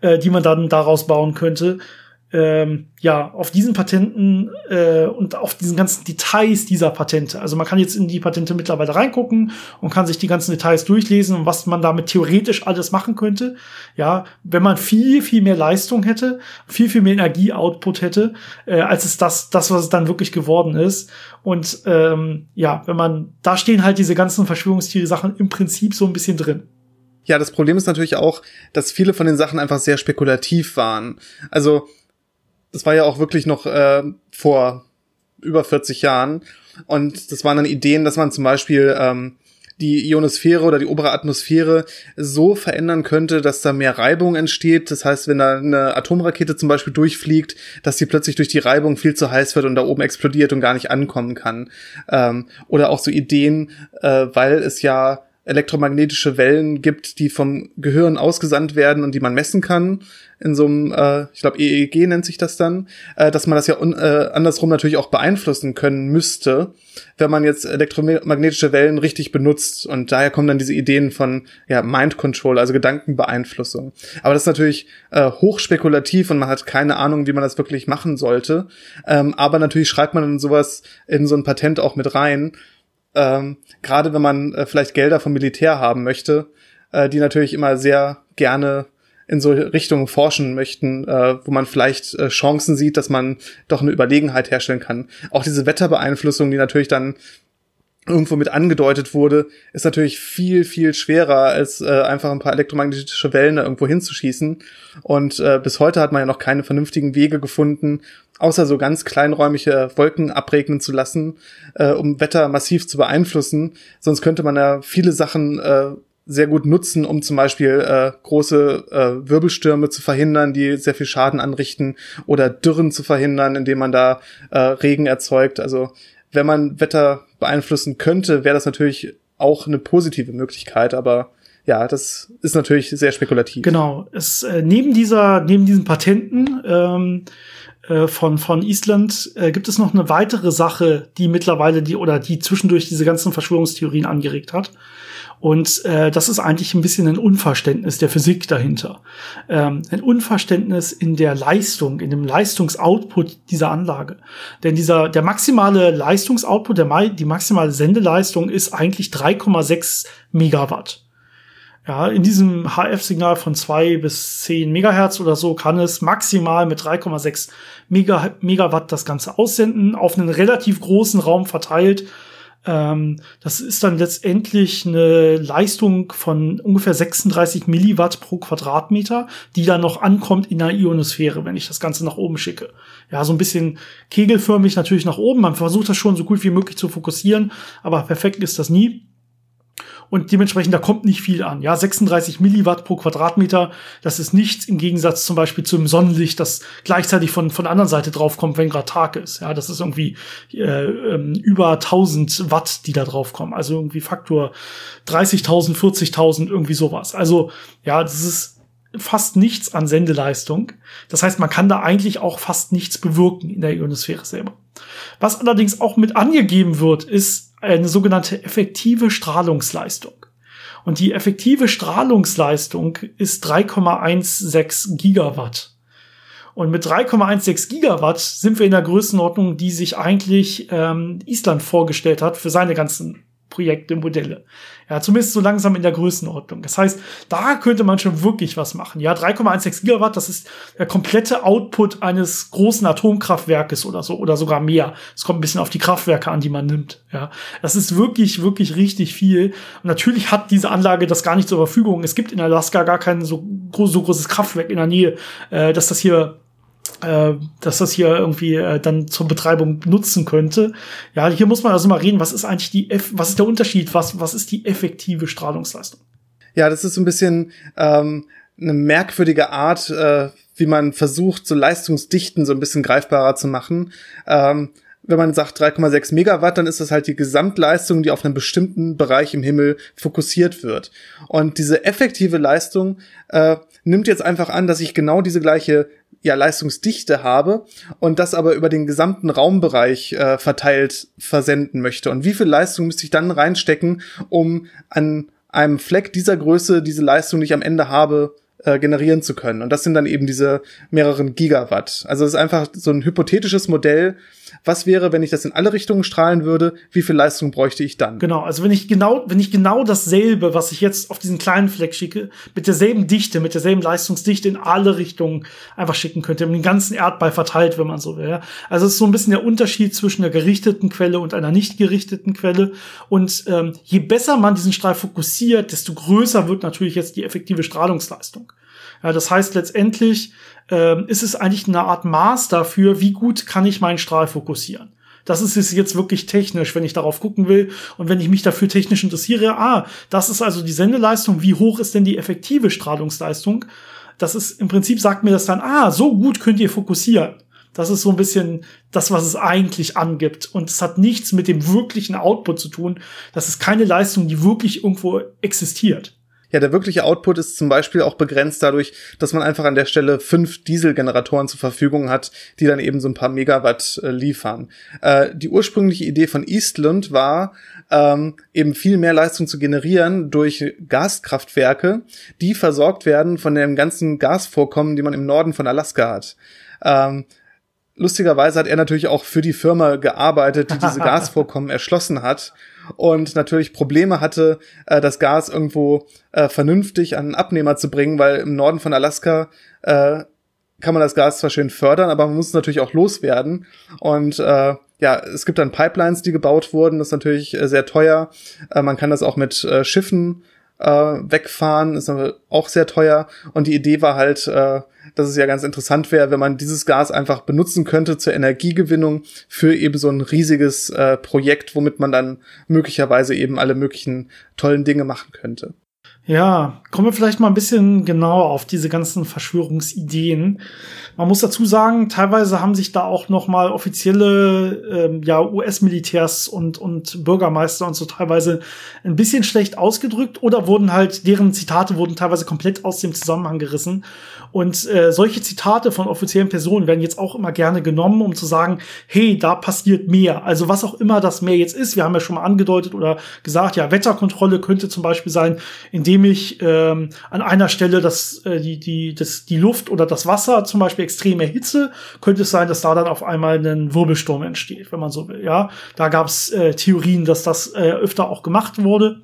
äh, die man dann daraus bauen könnte ähm, ja, auf diesen Patenten äh, und auf diesen ganzen Details dieser Patente. Also man kann jetzt in die Patente mittlerweile reingucken und kann sich die ganzen Details durchlesen und was man damit theoretisch alles machen könnte. Ja, wenn man viel, viel mehr Leistung hätte, viel, viel mehr Energieoutput hätte, äh, als es das, das, was es dann wirklich geworden ist. Und ähm, ja, wenn man, da stehen halt diese ganzen Verschwörungstheorie-Sachen im Prinzip so ein bisschen drin. Ja, das Problem ist natürlich auch, dass viele von den Sachen einfach sehr spekulativ waren. Also das war ja auch wirklich noch äh, vor über 40 Jahren. Und das waren dann Ideen, dass man zum Beispiel ähm, die Ionosphäre oder die obere Atmosphäre so verändern könnte, dass da mehr Reibung entsteht. Das heißt, wenn da eine Atomrakete zum Beispiel durchfliegt, dass die plötzlich durch die Reibung viel zu heiß wird und da oben explodiert und gar nicht ankommen kann. Ähm, oder auch so Ideen, äh, weil es ja elektromagnetische Wellen gibt, die vom Gehirn ausgesandt werden und die man messen kann in so einem, äh, ich glaube EEG nennt sich das dann, äh, dass man das ja äh, andersrum natürlich auch beeinflussen können müsste, wenn man jetzt elektromagnetische Wellen richtig benutzt. Und daher kommen dann diese Ideen von ja, Mind Control, also Gedankenbeeinflussung. Aber das ist natürlich äh, hochspekulativ und man hat keine Ahnung, wie man das wirklich machen sollte. Ähm, aber natürlich schreibt man dann sowas in so ein Patent auch mit rein ähm, Gerade wenn man äh, vielleicht Gelder vom Militär haben möchte, äh, die natürlich immer sehr gerne in so Richtungen forschen möchten, äh, wo man vielleicht äh, Chancen sieht, dass man doch eine Überlegenheit herstellen kann. Auch diese Wetterbeeinflussung, die natürlich dann irgendwo mit angedeutet wurde, ist natürlich viel, viel schwerer, als äh, einfach ein paar elektromagnetische Wellen da irgendwo hinzuschießen. Und äh, bis heute hat man ja noch keine vernünftigen Wege gefunden, außer so ganz kleinräumige Wolken abregnen zu lassen, äh, um Wetter massiv zu beeinflussen. Sonst könnte man ja viele Sachen äh, sehr gut nutzen, um zum Beispiel äh, große äh, Wirbelstürme zu verhindern, die sehr viel Schaden anrichten, oder Dürren zu verhindern, indem man da äh, Regen erzeugt. Also wenn man Wetter beeinflussen könnte, wäre das natürlich auch eine positive Möglichkeit, aber ja, das ist natürlich sehr spekulativ. Genau. Es, äh, neben dieser, neben diesen Patenten ähm, äh, von, von Island äh, gibt es noch eine weitere Sache, die mittlerweile die oder die zwischendurch diese ganzen Verschwörungstheorien angeregt hat. Und äh, das ist eigentlich ein bisschen ein Unverständnis der Physik dahinter. Ähm, ein Unverständnis in der Leistung, in dem Leistungsoutput dieser Anlage. Denn dieser, der maximale Leistungsoutput, der, die maximale Sendeleistung ist eigentlich 3,6 Megawatt. Ja, in diesem HF-Signal von zwei bis zehn Megahertz oder so kann es maximal mit 3,6 Megawatt das Ganze aussenden, auf einen relativ großen Raum verteilt. Ähm, das ist dann letztendlich eine Leistung von ungefähr 36 Milliwatt pro Quadratmeter, die dann noch ankommt in der Ionosphäre, wenn ich das Ganze nach oben schicke. Ja, so ein bisschen kegelförmig natürlich nach oben. Man versucht das schon so gut wie möglich zu fokussieren, aber perfekt ist das nie und dementsprechend da kommt nicht viel an. Ja, 36 Milliwatt pro Quadratmeter, das ist nichts im Gegensatz zum Beispiel zum Sonnenlicht, das gleichzeitig von von der anderen Seite draufkommt, wenn gerade Tag ist. Ja, das ist irgendwie äh, ähm, über 1000 Watt, die da draufkommen. Also irgendwie Faktor 30.000, 40.000, irgendwie sowas. Also ja, das ist fast nichts an Sendeleistung. Das heißt, man kann da eigentlich auch fast nichts bewirken in der Ionosphäre selber. Was allerdings auch mit angegeben wird, ist eine sogenannte effektive Strahlungsleistung. Und die effektive Strahlungsleistung ist 3,16 Gigawatt. Und mit 3,16 Gigawatt sind wir in der Größenordnung, die sich eigentlich ähm, Island vorgestellt hat für seine ganzen Projekte, Modelle. Ja, zumindest so langsam in der Größenordnung. Das heißt, da könnte man schon wirklich was machen. Ja, 3,16 Gigawatt, das ist der komplette Output eines großen Atomkraftwerkes oder so, oder sogar mehr. Es kommt ein bisschen auf die Kraftwerke an, die man nimmt. Ja, das ist wirklich, wirklich richtig viel. Und natürlich hat diese Anlage das gar nicht zur Verfügung. Es gibt in Alaska gar kein so, groß, so großes Kraftwerk in der Nähe, äh, dass das hier äh, dass das hier irgendwie äh, dann zur Betreibung nutzen könnte. Ja, hier muss man also mal reden, was ist eigentlich die, Eff was ist der Unterschied, was, was ist die effektive Strahlungsleistung? Ja, das ist ein bisschen ähm, eine merkwürdige Art, äh, wie man versucht, so Leistungsdichten so ein bisschen greifbarer zu machen. Ähm, wenn man sagt 3,6 Megawatt, dann ist das halt die Gesamtleistung, die auf einem bestimmten Bereich im Himmel fokussiert wird. Und diese effektive Leistung äh, nimmt jetzt einfach an, dass ich genau diese gleiche ja, Leistungsdichte habe und das aber über den gesamten Raumbereich äh, verteilt versenden möchte. Und wie viel Leistung müsste ich dann reinstecken, um an einem Fleck dieser Größe diese Leistung, die ich am Ende habe, äh, generieren zu können. Und das sind dann eben diese mehreren Gigawatt. Also es ist einfach so ein hypothetisches Modell. Was wäre, wenn ich das in alle Richtungen strahlen würde? Wie viel Leistung bräuchte ich dann? Genau, also wenn ich genau, wenn ich genau dasselbe, was ich jetzt auf diesen kleinen Fleck schicke, mit derselben Dichte, mit derselben Leistungsdichte in alle Richtungen einfach schicken könnte, den ganzen Erdball verteilt, wenn man so will. Ja? Also es ist so ein bisschen der Unterschied zwischen einer gerichteten Quelle und einer nicht gerichteten Quelle. Und ähm, je besser man diesen Strahl fokussiert, desto größer wird natürlich jetzt die effektive Strahlungsleistung. Ja, das heißt letztendlich ähm, ist es eigentlich eine Art Maß dafür, wie gut kann ich meinen Strahl fokussieren. Das ist es jetzt wirklich technisch, wenn ich darauf gucken will und wenn ich mich dafür technisch interessiere. Ah, das ist also die Sendeleistung. Wie hoch ist denn die effektive Strahlungsleistung? Das ist im Prinzip sagt mir das dann, ah, so gut könnt ihr fokussieren. Das ist so ein bisschen das, was es eigentlich angibt. Und es hat nichts mit dem wirklichen Output zu tun. Das ist keine Leistung, die wirklich irgendwo existiert. Ja, der wirkliche Output ist zum Beispiel auch begrenzt dadurch, dass man einfach an der Stelle fünf Dieselgeneratoren zur Verfügung hat, die dann eben so ein paar Megawatt äh, liefern. Äh, die ursprüngliche Idee von Eastland war, ähm, eben viel mehr Leistung zu generieren durch Gaskraftwerke, die versorgt werden von dem ganzen Gasvorkommen, die man im Norden von Alaska hat. Ähm, lustigerweise hat er natürlich auch für die Firma gearbeitet, die diese Gasvorkommen erschlossen hat und natürlich Probleme hatte, äh, das Gas irgendwo äh, vernünftig an einen Abnehmer zu bringen, weil im Norden von Alaska äh, kann man das Gas zwar schön fördern, aber man muss es natürlich auch loswerden. Und äh, ja, es gibt dann Pipelines, die gebaut wurden, das ist natürlich äh, sehr teuer. Äh, man kann das auch mit äh, Schiffen äh, wegfahren, ist aber auch sehr teuer. Und die Idee war halt, äh, dass es ja ganz interessant wäre, wenn man dieses Gas einfach benutzen könnte zur Energiegewinnung für eben so ein riesiges äh, Projekt, womit man dann möglicherweise eben alle möglichen tollen Dinge machen könnte. Ja, kommen wir vielleicht mal ein bisschen genauer auf diese ganzen Verschwörungsideen. Man muss dazu sagen, teilweise haben sich da auch noch mal offizielle ähm, ja, US-Militärs und, und Bürgermeister und so teilweise ein bisschen schlecht ausgedrückt oder wurden halt, deren Zitate wurden teilweise komplett aus dem Zusammenhang gerissen. Und äh, solche Zitate von offiziellen Personen werden jetzt auch immer gerne genommen, um zu sagen, hey, da passiert mehr. Also was auch immer das mehr jetzt ist. Wir haben ja schon mal angedeutet oder gesagt, ja, Wetterkontrolle könnte zum Beispiel sein, indem ich ähm, an einer Stelle das, äh, die, die, das, die Luft oder das Wasser zum Beispiel extrem erhitze, könnte es sein, dass da dann auf einmal ein Wirbelsturm entsteht, wenn man so will. Ja, da gab es äh, Theorien, dass das äh, öfter auch gemacht wurde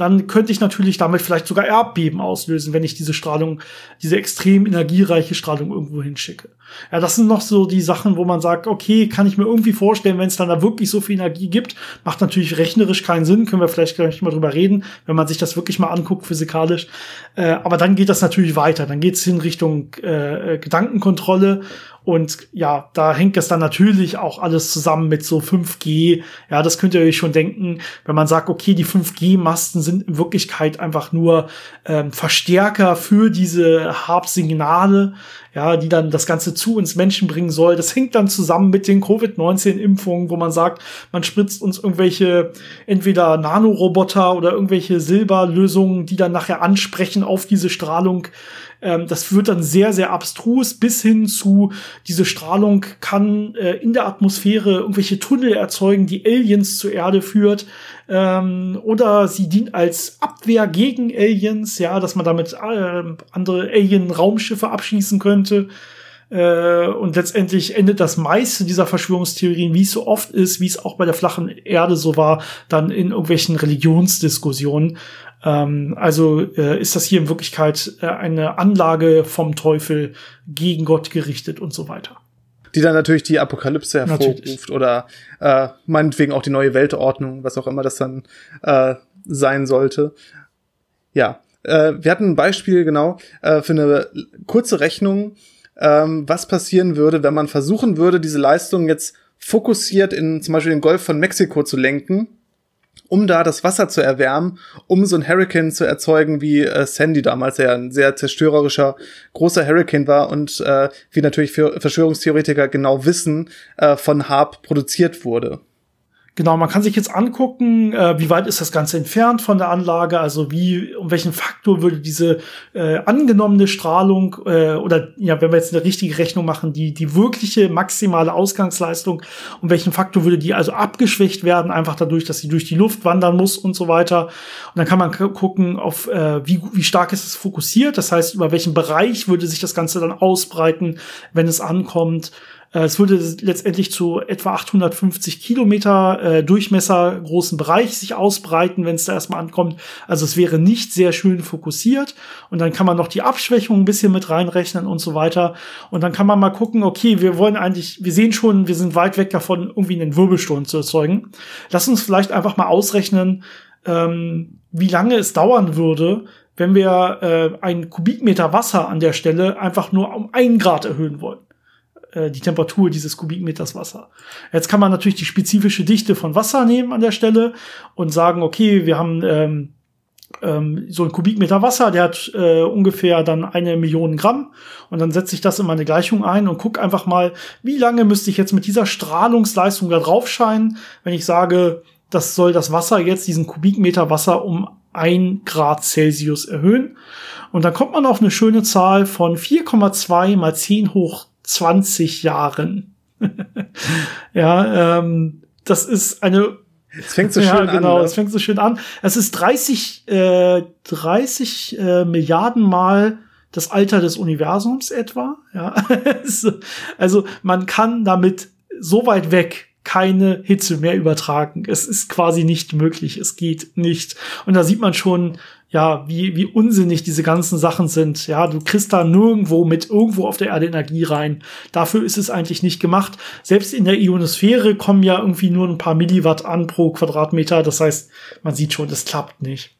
dann könnte ich natürlich damit vielleicht sogar Erdbeben auslösen, wenn ich diese Strahlung, diese extrem energiereiche Strahlung irgendwo hinschicke. Ja, das sind noch so die Sachen, wo man sagt, okay, kann ich mir irgendwie vorstellen, wenn es dann da wirklich so viel Energie gibt, macht natürlich rechnerisch keinen Sinn, können wir vielleicht gleich mal drüber reden, wenn man sich das wirklich mal anguckt, physikalisch. Äh, aber dann geht das natürlich weiter, dann geht es in Richtung äh, Gedankenkontrolle und ja, da hängt es dann natürlich auch alles zusammen mit so 5G. Ja, das könnt ihr euch schon denken, wenn man sagt, okay, die 5G-Masten sind in Wirklichkeit einfach nur ähm, Verstärker für diese Harp-Signale ja, die dann das Ganze zu uns Menschen bringen soll. Das hängt dann zusammen mit den Covid-19-Impfungen, wo man sagt, man spritzt uns irgendwelche entweder Nanoroboter oder irgendwelche Silberlösungen, die dann nachher ansprechen auf diese Strahlung. Ähm, das wird dann sehr, sehr abstrus bis hin zu, diese Strahlung kann äh, in der Atmosphäre irgendwelche Tunnel erzeugen, die Aliens zur Erde führt. Ähm, oder sie dient als Abwehr gegen Aliens, ja, dass man damit äh, andere Alien-Raumschiffe abschießen könnte. Äh, und letztendlich endet das meiste dieser Verschwörungstheorien, wie es so oft ist, wie es auch bei der flachen Erde so war, dann in irgendwelchen Religionsdiskussionen. Ähm, also äh, ist das hier in Wirklichkeit äh, eine Anlage vom Teufel gegen Gott gerichtet und so weiter die dann natürlich die Apokalypse hervorruft natürlich. oder äh, meinetwegen auch die neue Weltordnung, was auch immer das dann äh, sein sollte. Ja, äh, wir hatten ein Beispiel genau äh, für eine kurze Rechnung, ähm, was passieren würde, wenn man versuchen würde, diese Leistung jetzt fokussiert in zum Beispiel den Golf von Mexiko zu lenken um da das Wasser zu erwärmen, um so ein Hurricane zu erzeugen, wie äh, Sandy damals, der ja ein sehr zerstörerischer, großer Hurricane war und äh, wie natürlich für Verschwörungstheoretiker genau wissen, äh, von Harp produziert wurde. Genau, man kann sich jetzt angucken, äh, wie weit ist das Ganze entfernt von der Anlage, also wie, um welchen Faktor würde diese äh, angenommene Strahlung äh, oder ja, wenn wir jetzt eine richtige Rechnung machen, die, die wirkliche maximale Ausgangsleistung, um welchen Faktor würde die also abgeschwächt werden, einfach dadurch, dass sie durch die Luft wandern muss und so weiter. Und dann kann man gucken, auf äh, wie, wie stark ist es fokussiert, das heißt, über welchen Bereich würde sich das Ganze dann ausbreiten, wenn es ankommt. Äh, es würde letztendlich zu etwa 850 Kilometer äh, Durchmesser großen Bereich sich ausbreiten, wenn es da erstmal ankommt. Also es wäre nicht sehr schön fokussiert. Und dann kann man noch die Abschwächung ein bisschen mit reinrechnen und so weiter. Und dann kann man mal gucken, okay, wir wollen eigentlich, wir sehen schon, wir sind weit weg davon, irgendwie einen Wirbelsturm zu erzeugen. Lass uns vielleicht einfach mal ausrechnen, ähm, wie lange es dauern würde, wenn wir äh, einen Kubikmeter Wasser an der Stelle einfach nur um ein Grad erhöhen wollen. Äh, die Temperatur dieses Kubikmeters Wasser. Jetzt kann man natürlich die spezifische Dichte von Wasser nehmen an der Stelle und sagen, okay, wir haben ähm, ähm, so ein Kubikmeter Wasser, der hat äh, ungefähr dann eine Million Gramm und dann setze ich das in meine Gleichung ein und gucke einfach mal, wie lange müsste ich jetzt mit dieser Strahlungsleistung da drauf scheinen, wenn ich sage, das soll das Wasser jetzt, diesen Kubikmeter Wasser um ein Grad Celsius erhöhen. Und dann kommt man auf eine schöne Zahl von 4,2 mal 10 hoch 20 Jahren. ja, ähm, das ist eine. Es fängt so schön ja, genau, an. Ne? Es fängt so schön an. Es ist 30, äh, 30 äh, Milliarden Mal das Alter des Universums etwa. Ja, also man kann damit so weit weg keine Hitze mehr übertragen. Es ist quasi nicht möglich. Es geht nicht. Und da sieht man schon, ja, wie, wie unsinnig diese ganzen Sachen sind. Ja, du kriegst da nirgendwo mit irgendwo auf der Erde Energie rein. Dafür ist es eigentlich nicht gemacht. Selbst in der Ionosphäre kommen ja irgendwie nur ein paar Milliwatt an pro Quadratmeter. Das heißt, man sieht schon, das klappt nicht.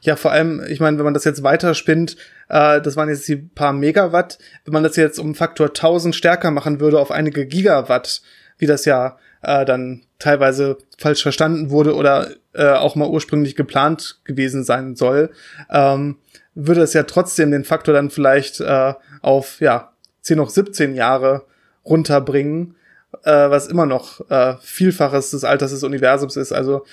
Ja, vor allem, ich meine, wenn man das jetzt weiterspinnt, äh, das waren jetzt die paar Megawatt, wenn man das jetzt um Faktor 1000 stärker machen würde auf einige Gigawatt, wie das ja äh, dann teilweise falsch verstanden wurde oder äh, auch mal ursprünglich geplant gewesen sein soll, ähm, würde es ja trotzdem den Faktor dann vielleicht äh, auf ja 10 hoch 17 Jahre runterbringen, äh, was immer noch äh, Vielfaches des Alters des Universums ist. Also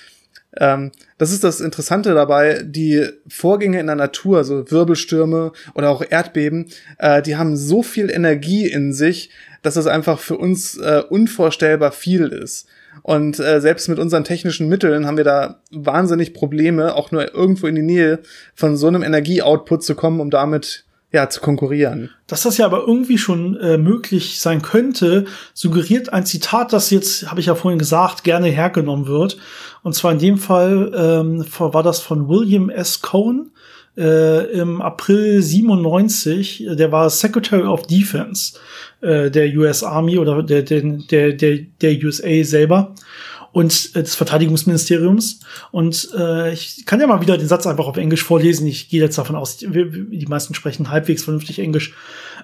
ähm, das ist das Interessante dabei, die Vorgänge in der Natur, so Wirbelstürme oder auch Erdbeben, äh, die haben so viel Energie in sich, dass das einfach für uns äh, unvorstellbar viel ist. Und äh, selbst mit unseren technischen Mitteln haben wir da wahnsinnig Probleme, auch nur irgendwo in die Nähe von so einem Energieoutput zu kommen, um damit ja, zu konkurrieren. Dass das ja aber irgendwie schon äh, möglich sein könnte, suggeriert ein Zitat, das jetzt, habe ich ja vorhin gesagt, gerne hergenommen wird. Und zwar in dem Fall ähm, war das von William S. Cohen äh, im April 97. Der war Secretary of Defense äh, der US Army oder der, der, der, der, USA selber und äh, des Verteidigungsministeriums. Und äh, ich kann ja mal wieder den Satz einfach auf Englisch vorlesen. Ich gehe jetzt davon aus, die meisten sprechen halbwegs vernünftig Englisch.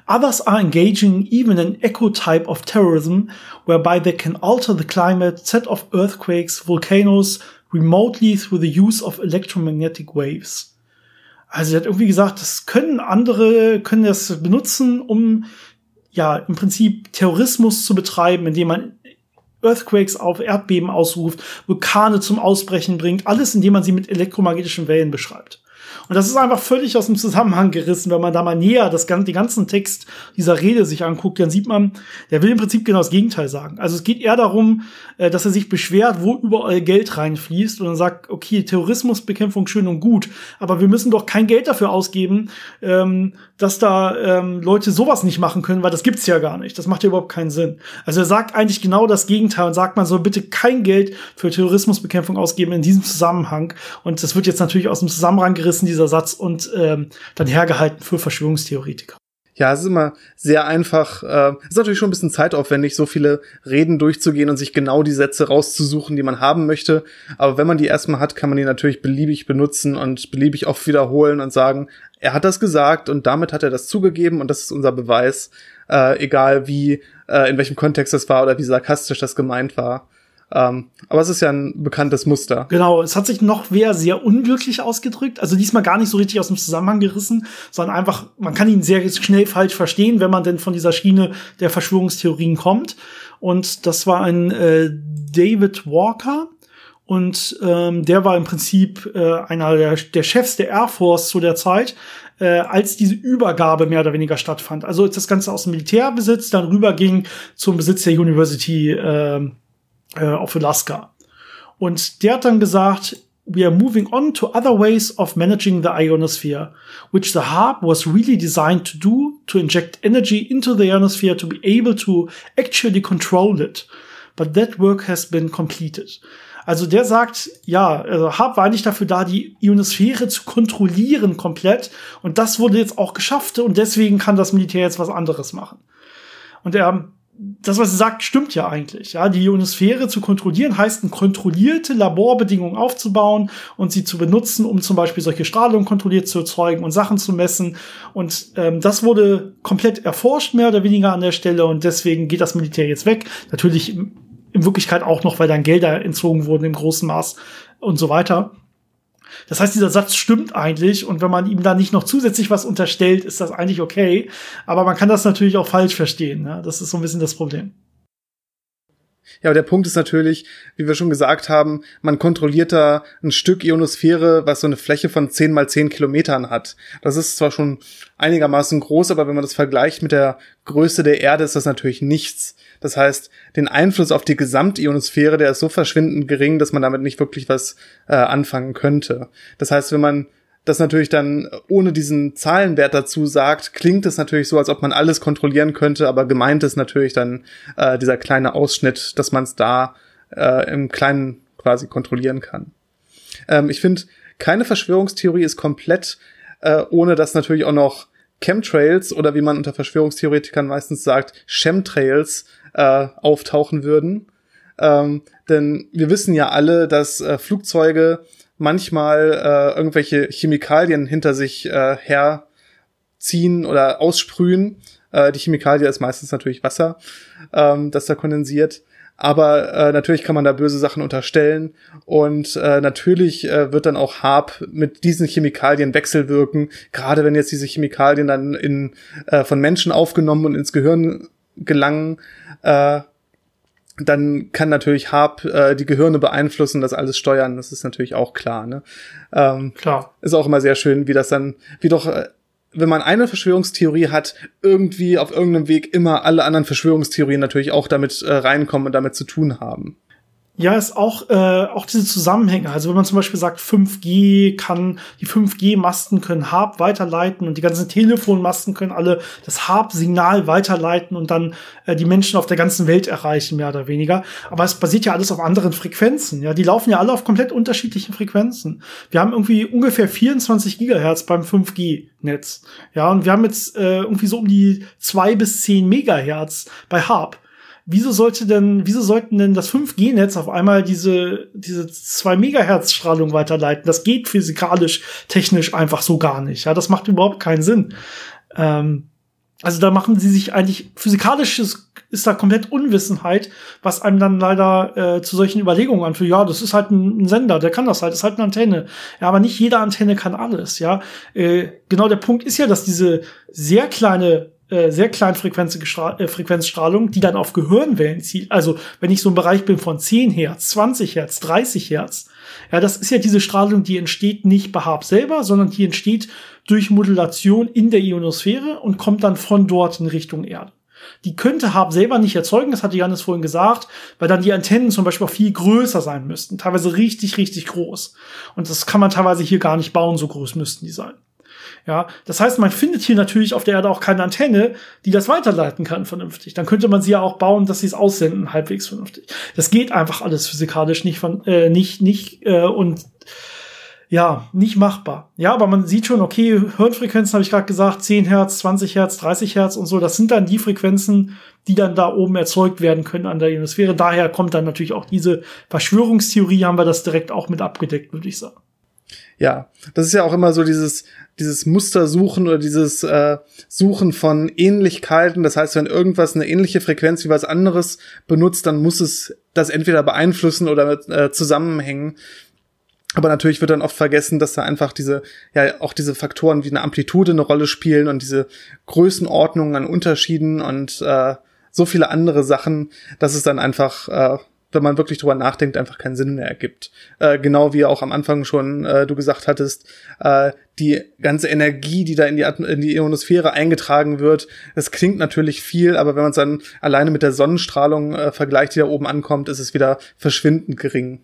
Others are engaging even an echo type of terrorism, whereby they can alter the climate, set off earthquakes, volcanoes remotely through the use of electromagnetic waves. Also er hat irgendwie gesagt, das können andere, können das benutzen, um ja im Prinzip Terrorismus zu betreiben, indem man Earthquakes auf Erdbeben ausruft, Vulkane zum Ausbrechen bringt, alles indem man sie mit elektromagnetischen Wellen beschreibt. Und das ist einfach völlig aus dem Zusammenhang gerissen, wenn man da mal näher das, den ganzen Text dieser Rede sich anguckt, dann sieht man, der will im Prinzip genau das Gegenteil sagen. Also es geht eher darum, äh, dass er sich beschwert, wo überall Geld reinfließt und dann sagt, okay, Terrorismusbekämpfung schön und gut, aber wir müssen doch kein Geld dafür ausgeben, ähm, dass da ähm, Leute sowas nicht machen können, weil das gibt's ja gar nicht. Das macht ja überhaupt keinen Sinn. Also er sagt eigentlich genau das Gegenteil und sagt, man soll bitte kein Geld für Terrorismusbekämpfung ausgeben in diesem Zusammenhang. Und das wird jetzt natürlich aus dem Zusammenhang gerissen, dieser Satz, und ähm, dann hergehalten für Verschwörungstheoretiker. Ja, es ist immer sehr einfach. Äh, ist natürlich schon ein bisschen zeitaufwendig, so viele Reden durchzugehen und sich genau die Sätze rauszusuchen, die man haben möchte. Aber wenn man die erstmal hat, kann man die natürlich beliebig benutzen und beliebig oft wiederholen und sagen, er hat das gesagt und damit hat er das zugegeben und das ist unser Beweis, äh, egal wie, äh, in welchem Kontext das war oder wie sarkastisch das gemeint war. Ähm, aber es ist ja ein bekanntes Muster. Genau, es hat sich noch wer sehr unglücklich ausgedrückt. Also diesmal gar nicht so richtig aus dem Zusammenhang gerissen, sondern einfach, man kann ihn sehr schnell falsch verstehen, wenn man denn von dieser Schiene der Verschwörungstheorien kommt. Und das war ein äh, David Walker. Und ähm, der war im Prinzip äh, einer der, der Chefs der Air Force zu der Zeit, äh, als diese Übergabe mehr oder weniger stattfand. Also das Ganze aus dem Militärbesitz dann rüberging zum Besitz der University äh, äh, of Alaska. Und der hat dann gesagt, we are moving on to other ways of managing the ionosphere, which the HARP was really designed to do, to inject energy into the ionosphere to be able to actually control it. But that work has been completed. Also der sagt, ja, also HARP war eigentlich dafür da, die Ionosphäre zu kontrollieren komplett. Und das wurde jetzt auch geschafft und deswegen kann das Militär jetzt was anderes machen. Und er das, was er sagt, stimmt ja eigentlich. Ja, die Ionosphäre zu kontrollieren heißt, kontrollierte Laborbedingungen aufzubauen und sie zu benutzen, um zum Beispiel solche Strahlung kontrolliert zu erzeugen und Sachen zu messen. Und ähm, das wurde komplett erforscht, mehr oder weniger an der Stelle. Und deswegen geht das Militär jetzt weg. Natürlich in Wirklichkeit auch noch, weil dann Gelder entzogen wurden im großen Maß und so weiter. Das heißt, dieser Satz stimmt eigentlich und wenn man ihm da nicht noch zusätzlich was unterstellt, ist das eigentlich okay. Aber man kann das natürlich auch falsch verstehen. Ne? Das ist so ein bisschen das Problem. Ja, aber der Punkt ist natürlich, wie wir schon gesagt haben, man kontrolliert da ein Stück Ionosphäre, was so eine Fläche von 10 mal 10 Kilometern hat. Das ist zwar schon einigermaßen groß, aber wenn man das vergleicht mit der Größe der Erde, ist das natürlich nichts. Das heißt, den Einfluss auf die Gesamtionosphäre, der ist so verschwindend gering, dass man damit nicht wirklich was äh, anfangen könnte. Das heißt, wenn man das natürlich dann ohne diesen Zahlenwert dazu sagt, klingt es natürlich so, als ob man alles kontrollieren könnte, aber gemeint ist natürlich dann äh, dieser kleine Ausschnitt, dass man es da äh, im Kleinen quasi kontrollieren kann. Ähm, ich finde, keine Verschwörungstheorie ist komplett, äh, ohne dass natürlich auch noch Chemtrails oder wie man unter Verschwörungstheoretikern meistens sagt, Chemtrails äh, auftauchen würden. Ähm, denn wir wissen ja alle, dass äh, Flugzeuge manchmal äh, irgendwelche Chemikalien hinter sich äh, herziehen oder aussprühen. Äh, die Chemikalie ist meistens natürlich Wasser, ähm, das da kondensiert. Aber äh, natürlich kann man da böse Sachen unterstellen und äh, natürlich äh, wird dann auch Harp mit diesen Chemikalien wechselwirken, gerade wenn jetzt diese Chemikalien dann in, äh, von Menschen aufgenommen und ins Gehirn gelangen, äh, dann kann natürlich Harp äh, die Gehirne beeinflussen, das alles steuern. Das ist natürlich auch klar. Ne? Ähm, klar. Ist auch immer sehr schön, wie das dann, wie doch, äh, wenn man eine Verschwörungstheorie hat, irgendwie auf irgendeinem Weg immer alle anderen Verschwörungstheorien natürlich auch damit äh, reinkommen und damit zu tun haben. Ja, ist auch, äh, auch diese Zusammenhänge. Also wenn man zum Beispiel sagt, 5G kann, die 5G-Masten können HARP weiterleiten und die ganzen Telefonmasten können alle das HARP-Signal weiterleiten und dann äh, die Menschen auf der ganzen Welt erreichen, mehr oder weniger. Aber es basiert ja alles auf anderen Frequenzen. Ja, die laufen ja alle auf komplett unterschiedlichen Frequenzen. Wir haben irgendwie ungefähr 24 Gigahertz beim 5G-Netz. Ja, und wir haben jetzt äh, irgendwie so um die zwei bis zehn Megahertz bei HARP wieso sollte denn, wieso sollten denn das 5G-Netz auf einmal diese, diese 2 Megahertz Strahlung weiterleiten? Das geht physikalisch, technisch einfach so gar nicht. Ja, das macht überhaupt keinen Sinn. Ähm, also da machen sie sich eigentlich physikalisch ist, ist da komplett Unwissenheit, was einem dann leider äh, zu solchen Überlegungen anführt. Ja, das ist halt ein, ein, Sender, der kann das halt, das ist halt eine Antenne. Ja, aber nicht jede Antenne kann alles. Ja, äh, genau der Punkt ist ja, dass diese sehr kleine äh, sehr kleinen äh, Frequenzstrahlung, die dann auf Gehirnwellen zielt. Also wenn ich so im Bereich bin von 10 Hertz, 20 Hertz, 30 Hertz, Ja, das ist ja diese Strahlung, die entsteht nicht bei Hab selber, sondern die entsteht durch Modulation in der Ionosphäre und kommt dann von dort in Richtung Erde. Die könnte Hab selber nicht erzeugen, das hatte Janis vorhin gesagt, weil dann die Antennen zum Beispiel auch viel größer sein müssten, teilweise richtig, richtig groß. Und das kann man teilweise hier gar nicht bauen, so groß müssten die sein. Ja, das heißt, man findet hier natürlich auf der Erde auch keine Antenne, die das weiterleiten kann vernünftig. Dann könnte man sie ja auch bauen, dass sie es aussenden halbwegs vernünftig. Das geht einfach alles physikalisch nicht von äh, nicht nicht äh, und ja, nicht machbar. Ja, aber man sieht schon, okay, Hirnfrequenzen habe ich gerade gesagt, 10 Hertz, 20 Hertz, 30 Hertz und so, das sind dann die Frequenzen, die dann da oben erzeugt werden können an der Ionosphäre. Daher kommt dann natürlich auch diese Verschwörungstheorie, haben wir das direkt auch mit abgedeckt, würde ich sagen. Ja, das ist ja auch immer so dieses, dieses Mustersuchen oder dieses äh, Suchen von Ähnlichkeiten. Das heißt, wenn irgendwas eine ähnliche Frequenz wie was anderes benutzt, dann muss es das entweder beeinflussen oder äh, zusammenhängen. Aber natürlich wird dann oft vergessen, dass da einfach diese, ja, auch diese Faktoren wie eine Amplitude eine Rolle spielen und diese Größenordnungen an Unterschieden und äh, so viele andere Sachen, dass es dann einfach äh, wenn man wirklich drüber nachdenkt, einfach keinen Sinn mehr ergibt. Äh, genau wie auch am Anfang schon äh, du gesagt hattest, äh, die ganze Energie, die da in die, in die Ionosphäre eingetragen wird, das klingt natürlich viel, aber wenn man es dann alleine mit der Sonnenstrahlung äh, vergleicht, die da oben ankommt, ist es wieder verschwindend gering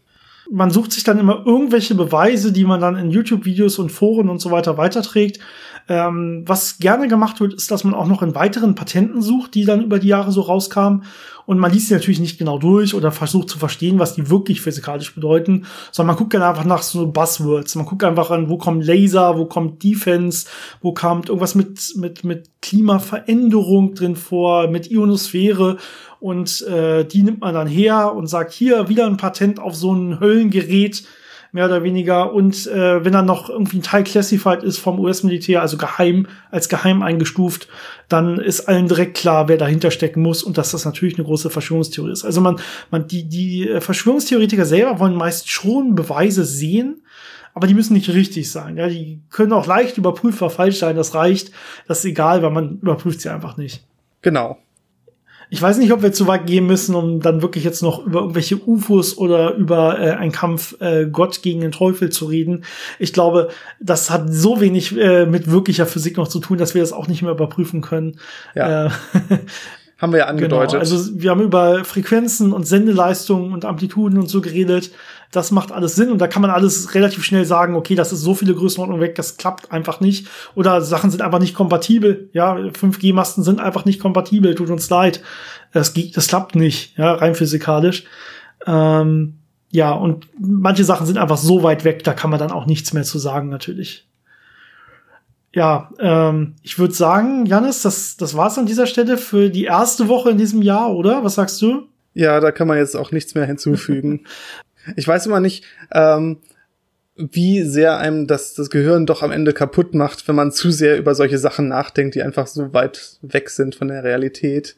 man sucht sich dann immer irgendwelche Beweise, die man dann in YouTube-Videos und Foren und so weiter weiterträgt. Ähm, was gerne gemacht wird, ist, dass man auch noch in weiteren Patenten sucht, die dann über die Jahre so rauskamen. Und man liest sie natürlich nicht genau durch oder versucht zu verstehen, was die wirklich physikalisch bedeuten, sondern man guckt dann einfach nach so Buzzwords. Man guckt einfach an, wo kommt Laser, wo kommt Defense, wo kommt irgendwas mit, mit, mit Klimaveränderung drin vor, mit Ionosphäre und äh, die nimmt man dann her und sagt, hier wieder ein Patent auf so ein Höllengerät, mehr oder weniger. Und äh, wenn dann noch irgendwie ein Teil classified ist vom US-Militär, also geheim, als geheim eingestuft, dann ist allen direkt klar, wer dahinter stecken muss und dass das natürlich eine große Verschwörungstheorie ist. Also man, man, die, die Verschwörungstheoretiker selber wollen meist schon Beweise sehen, aber die müssen nicht richtig sein. Ja, die können auch leicht überprüfbar falsch sein. Das reicht. Das ist egal, weil man überprüft sie einfach nicht. Genau. Ich weiß nicht, ob wir zu weit gehen müssen, um dann wirklich jetzt noch über irgendwelche UFOs oder über äh, einen Kampf äh, Gott gegen den Teufel zu reden. Ich glaube, das hat so wenig äh, mit wirklicher Physik noch zu tun, dass wir das auch nicht mehr überprüfen können. Ja. Äh, haben wir ja genau, angedeutet. Genau. Also wir haben über Frequenzen und Sendeleistungen und Amplituden und so geredet. Das macht alles Sinn und da kann man alles relativ schnell sagen, okay, das ist so viele Größenordnungen weg, das klappt einfach nicht. Oder Sachen sind einfach nicht kompatibel. Ja, 5G-Masten sind einfach nicht kompatibel, tut uns leid. Das, das klappt nicht, ja, rein physikalisch. Ähm, ja, und manche Sachen sind einfach so weit weg, da kann man dann auch nichts mehr zu sagen, natürlich ja, ähm, ich würde sagen, Janis, das, das war's an dieser Stelle für die erste Woche in diesem Jahr, oder? Was sagst du? Ja, da kann man jetzt auch nichts mehr hinzufügen. ich weiß immer nicht, ähm, wie sehr einem das, das Gehirn doch am Ende kaputt macht, wenn man zu sehr über solche Sachen nachdenkt, die einfach so weit weg sind von der Realität.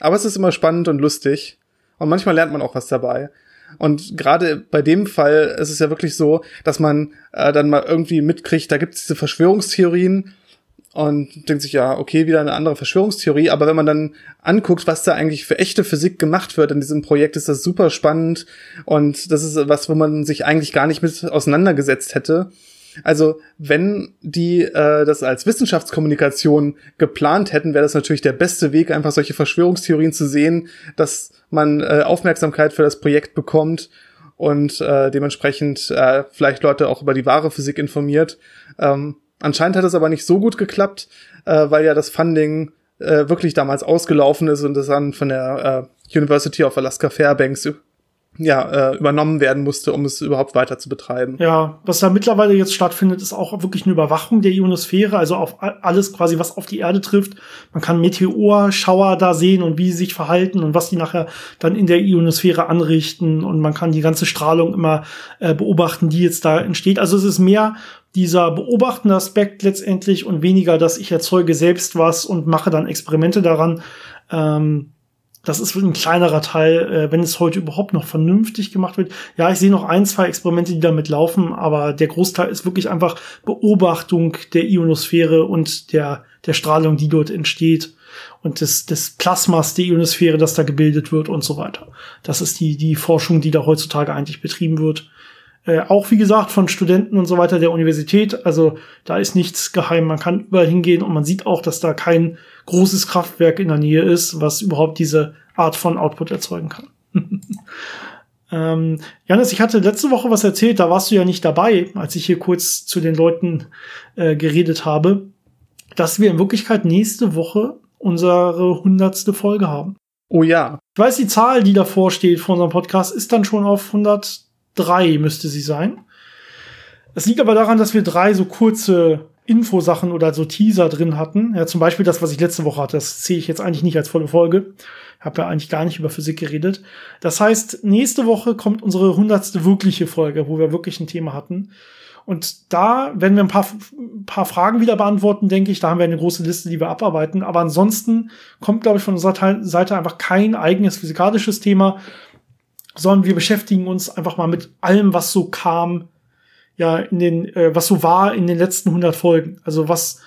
Aber es ist immer spannend und lustig. Und manchmal lernt man auch was dabei. Und gerade bei dem Fall ist es ja wirklich so, dass man äh, dann mal irgendwie mitkriegt, da gibt es diese Verschwörungstheorien und denkt sich, ja, okay, wieder eine andere Verschwörungstheorie. Aber wenn man dann anguckt, was da eigentlich für echte Physik gemacht wird in diesem Projekt, ist das super spannend. Und das ist was, wo man sich eigentlich gar nicht mit auseinandergesetzt hätte. Also wenn die äh, das als Wissenschaftskommunikation geplant hätten, wäre das natürlich der beste Weg, einfach solche Verschwörungstheorien zu sehen, dass man äh, Aufmerksamkeit für das Projekt bekommt und äh, dementsprechend äh, vielleicht Leute auch über die wahre Physik informiert. Ähm, anscheinend hat es aber nicht so gut geklappt, äh, weil ja das Funding äh, wirklich damals ausgelaufen ist und das dann von der äh, University of Alaska Fairbanks ja, äh, übernommen werden musste, um es überhaupt weiter zu betreiben. Ja, was da mittlerweile jetzt stattfindet, ist auch wirklich eine Überwachung der Ionosphäre, also auf alles quasi, was auf die Erde trifft. Man kann Meteorschauer da sehen und wie sie sich verhalten und was die nachher dann in der Ionosphäre anrichten und man kann die ganze Strahlung immer äh, beobachten, die jetzt da entsteht. Also es ist mehr dieser beobachtende Aspekt letztendlich und weniger, dass ich erzeuge selbst was und mache dann Experimente daran. Ähm, das ist ein kleinerer Teil, äh, wenn es heute überhaupt noch vernünftig gemacht wird. Ja, ich sehe noch ein, zwei Experimente, die damit laufen, aber der Großteil ist wirklich einfach Beobachtung der Ionosphäre und der, der Strahlung, die dort entsteht und des, des Plasmas der Ionosphäre, das da gebildet wird und so weiter. Das ist die, die Forschung, die da heutzutage eigentlich betrieben wird. Äh, auch wie gesagt von Studenten und so weiter der Universität. Also da ist nichts geheim. Man kann überall hingehen und man sieht auch, dass da kein großes Kraftwerk in der Nähe ist, was überhaupt diese Art von Output erzeugen kann. ähm, Janis, ich hatte letzte Woche was erzählt, da warst du ja nicht dabei, als ich hier kurz zu den Leuten äh, geredet habe, dass wir in Wirklichkeit nächste Woche unsere hundertste Folge haben. Oh ja. Ich weiß, die Zahl, die davor steht von unserem Podcast, ist dann schon auf 103, müsste sie sein. Es liegt aber daran, dass wir drei so kurze Infosachen oder so Teaser drin hatten. Ja, zum Beispiel das, was ich letzte Woche hatte. Das sehe ich jetzt eigentlich nicht als volle Folge. Habe ja eigentlich gar nicht über Physik geredet. Das heißt, nächste Woche kommt unsere hundertste wirkliche Folge, wo wir wirklich ein Thema hatten. Und da werden wir ein paar, ein paar Fragen wieder beantworten, denke ich. Da haben wir eine große Liste, die wir abarbeiten. Aber ansonsten kommt, glaube ich, von unserer Seite einfach kein eigenes physikalisches Thema, sondern wir beschäftigen uns einfach mal mit allem, was so kam, ja, in den, äh, was so war in den letzten 100 Folgen. Also was,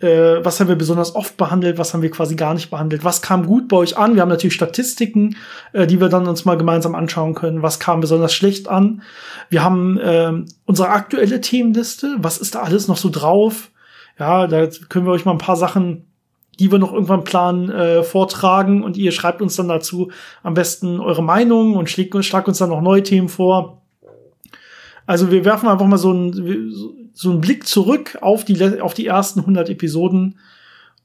äh, was haben wir besonders oft behandelt, was haben wir quasi gar nicht behandelt, was kam gut bei euch an. Wir haben natürlich Statistiken, äh, die wir dann uns mal gemeinsam anschauen können, was kam besonders schlecht an. Wir haben äh, unsere aktuelle Themenliste, was ist da alles noch so drauf. Ja, da können wir euch mal ein paar Sachen die wir noch irgendwann planen, äh, vortragen und ihr schreibt uns dann dazu am besten eure Meinung und schlägt, schlagt uns dann noch neue Themen vor. Also wir werfen einfach mal so einen, so einen Blick zurück auf die, auf die ersten 100 Episoden.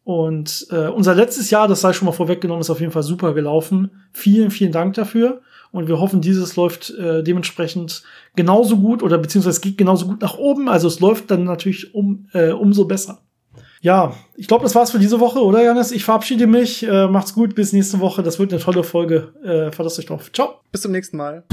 Und äh, unser letztes Jahr, das sei schon mal vorweggenommen, ist auf jeden Fall super gelaufen. Vielen, vielen Dank dafür. Und wir hoffen, dieses läuft äh, dementsprechend genauso gut oder beziehungsweise geht genauso gut nach oben. Also es läuft dann natürlich um, äh, umso besser. Ja, ich glaube, das war's für diese Woche, oder Janis? Ich verabschiede mich. Äh, macht's gut, bis nächste Woche. Das wird eine tolle Folge. Äh, verlasst euch drauf. Ciao. Bis zum nächsten Mal.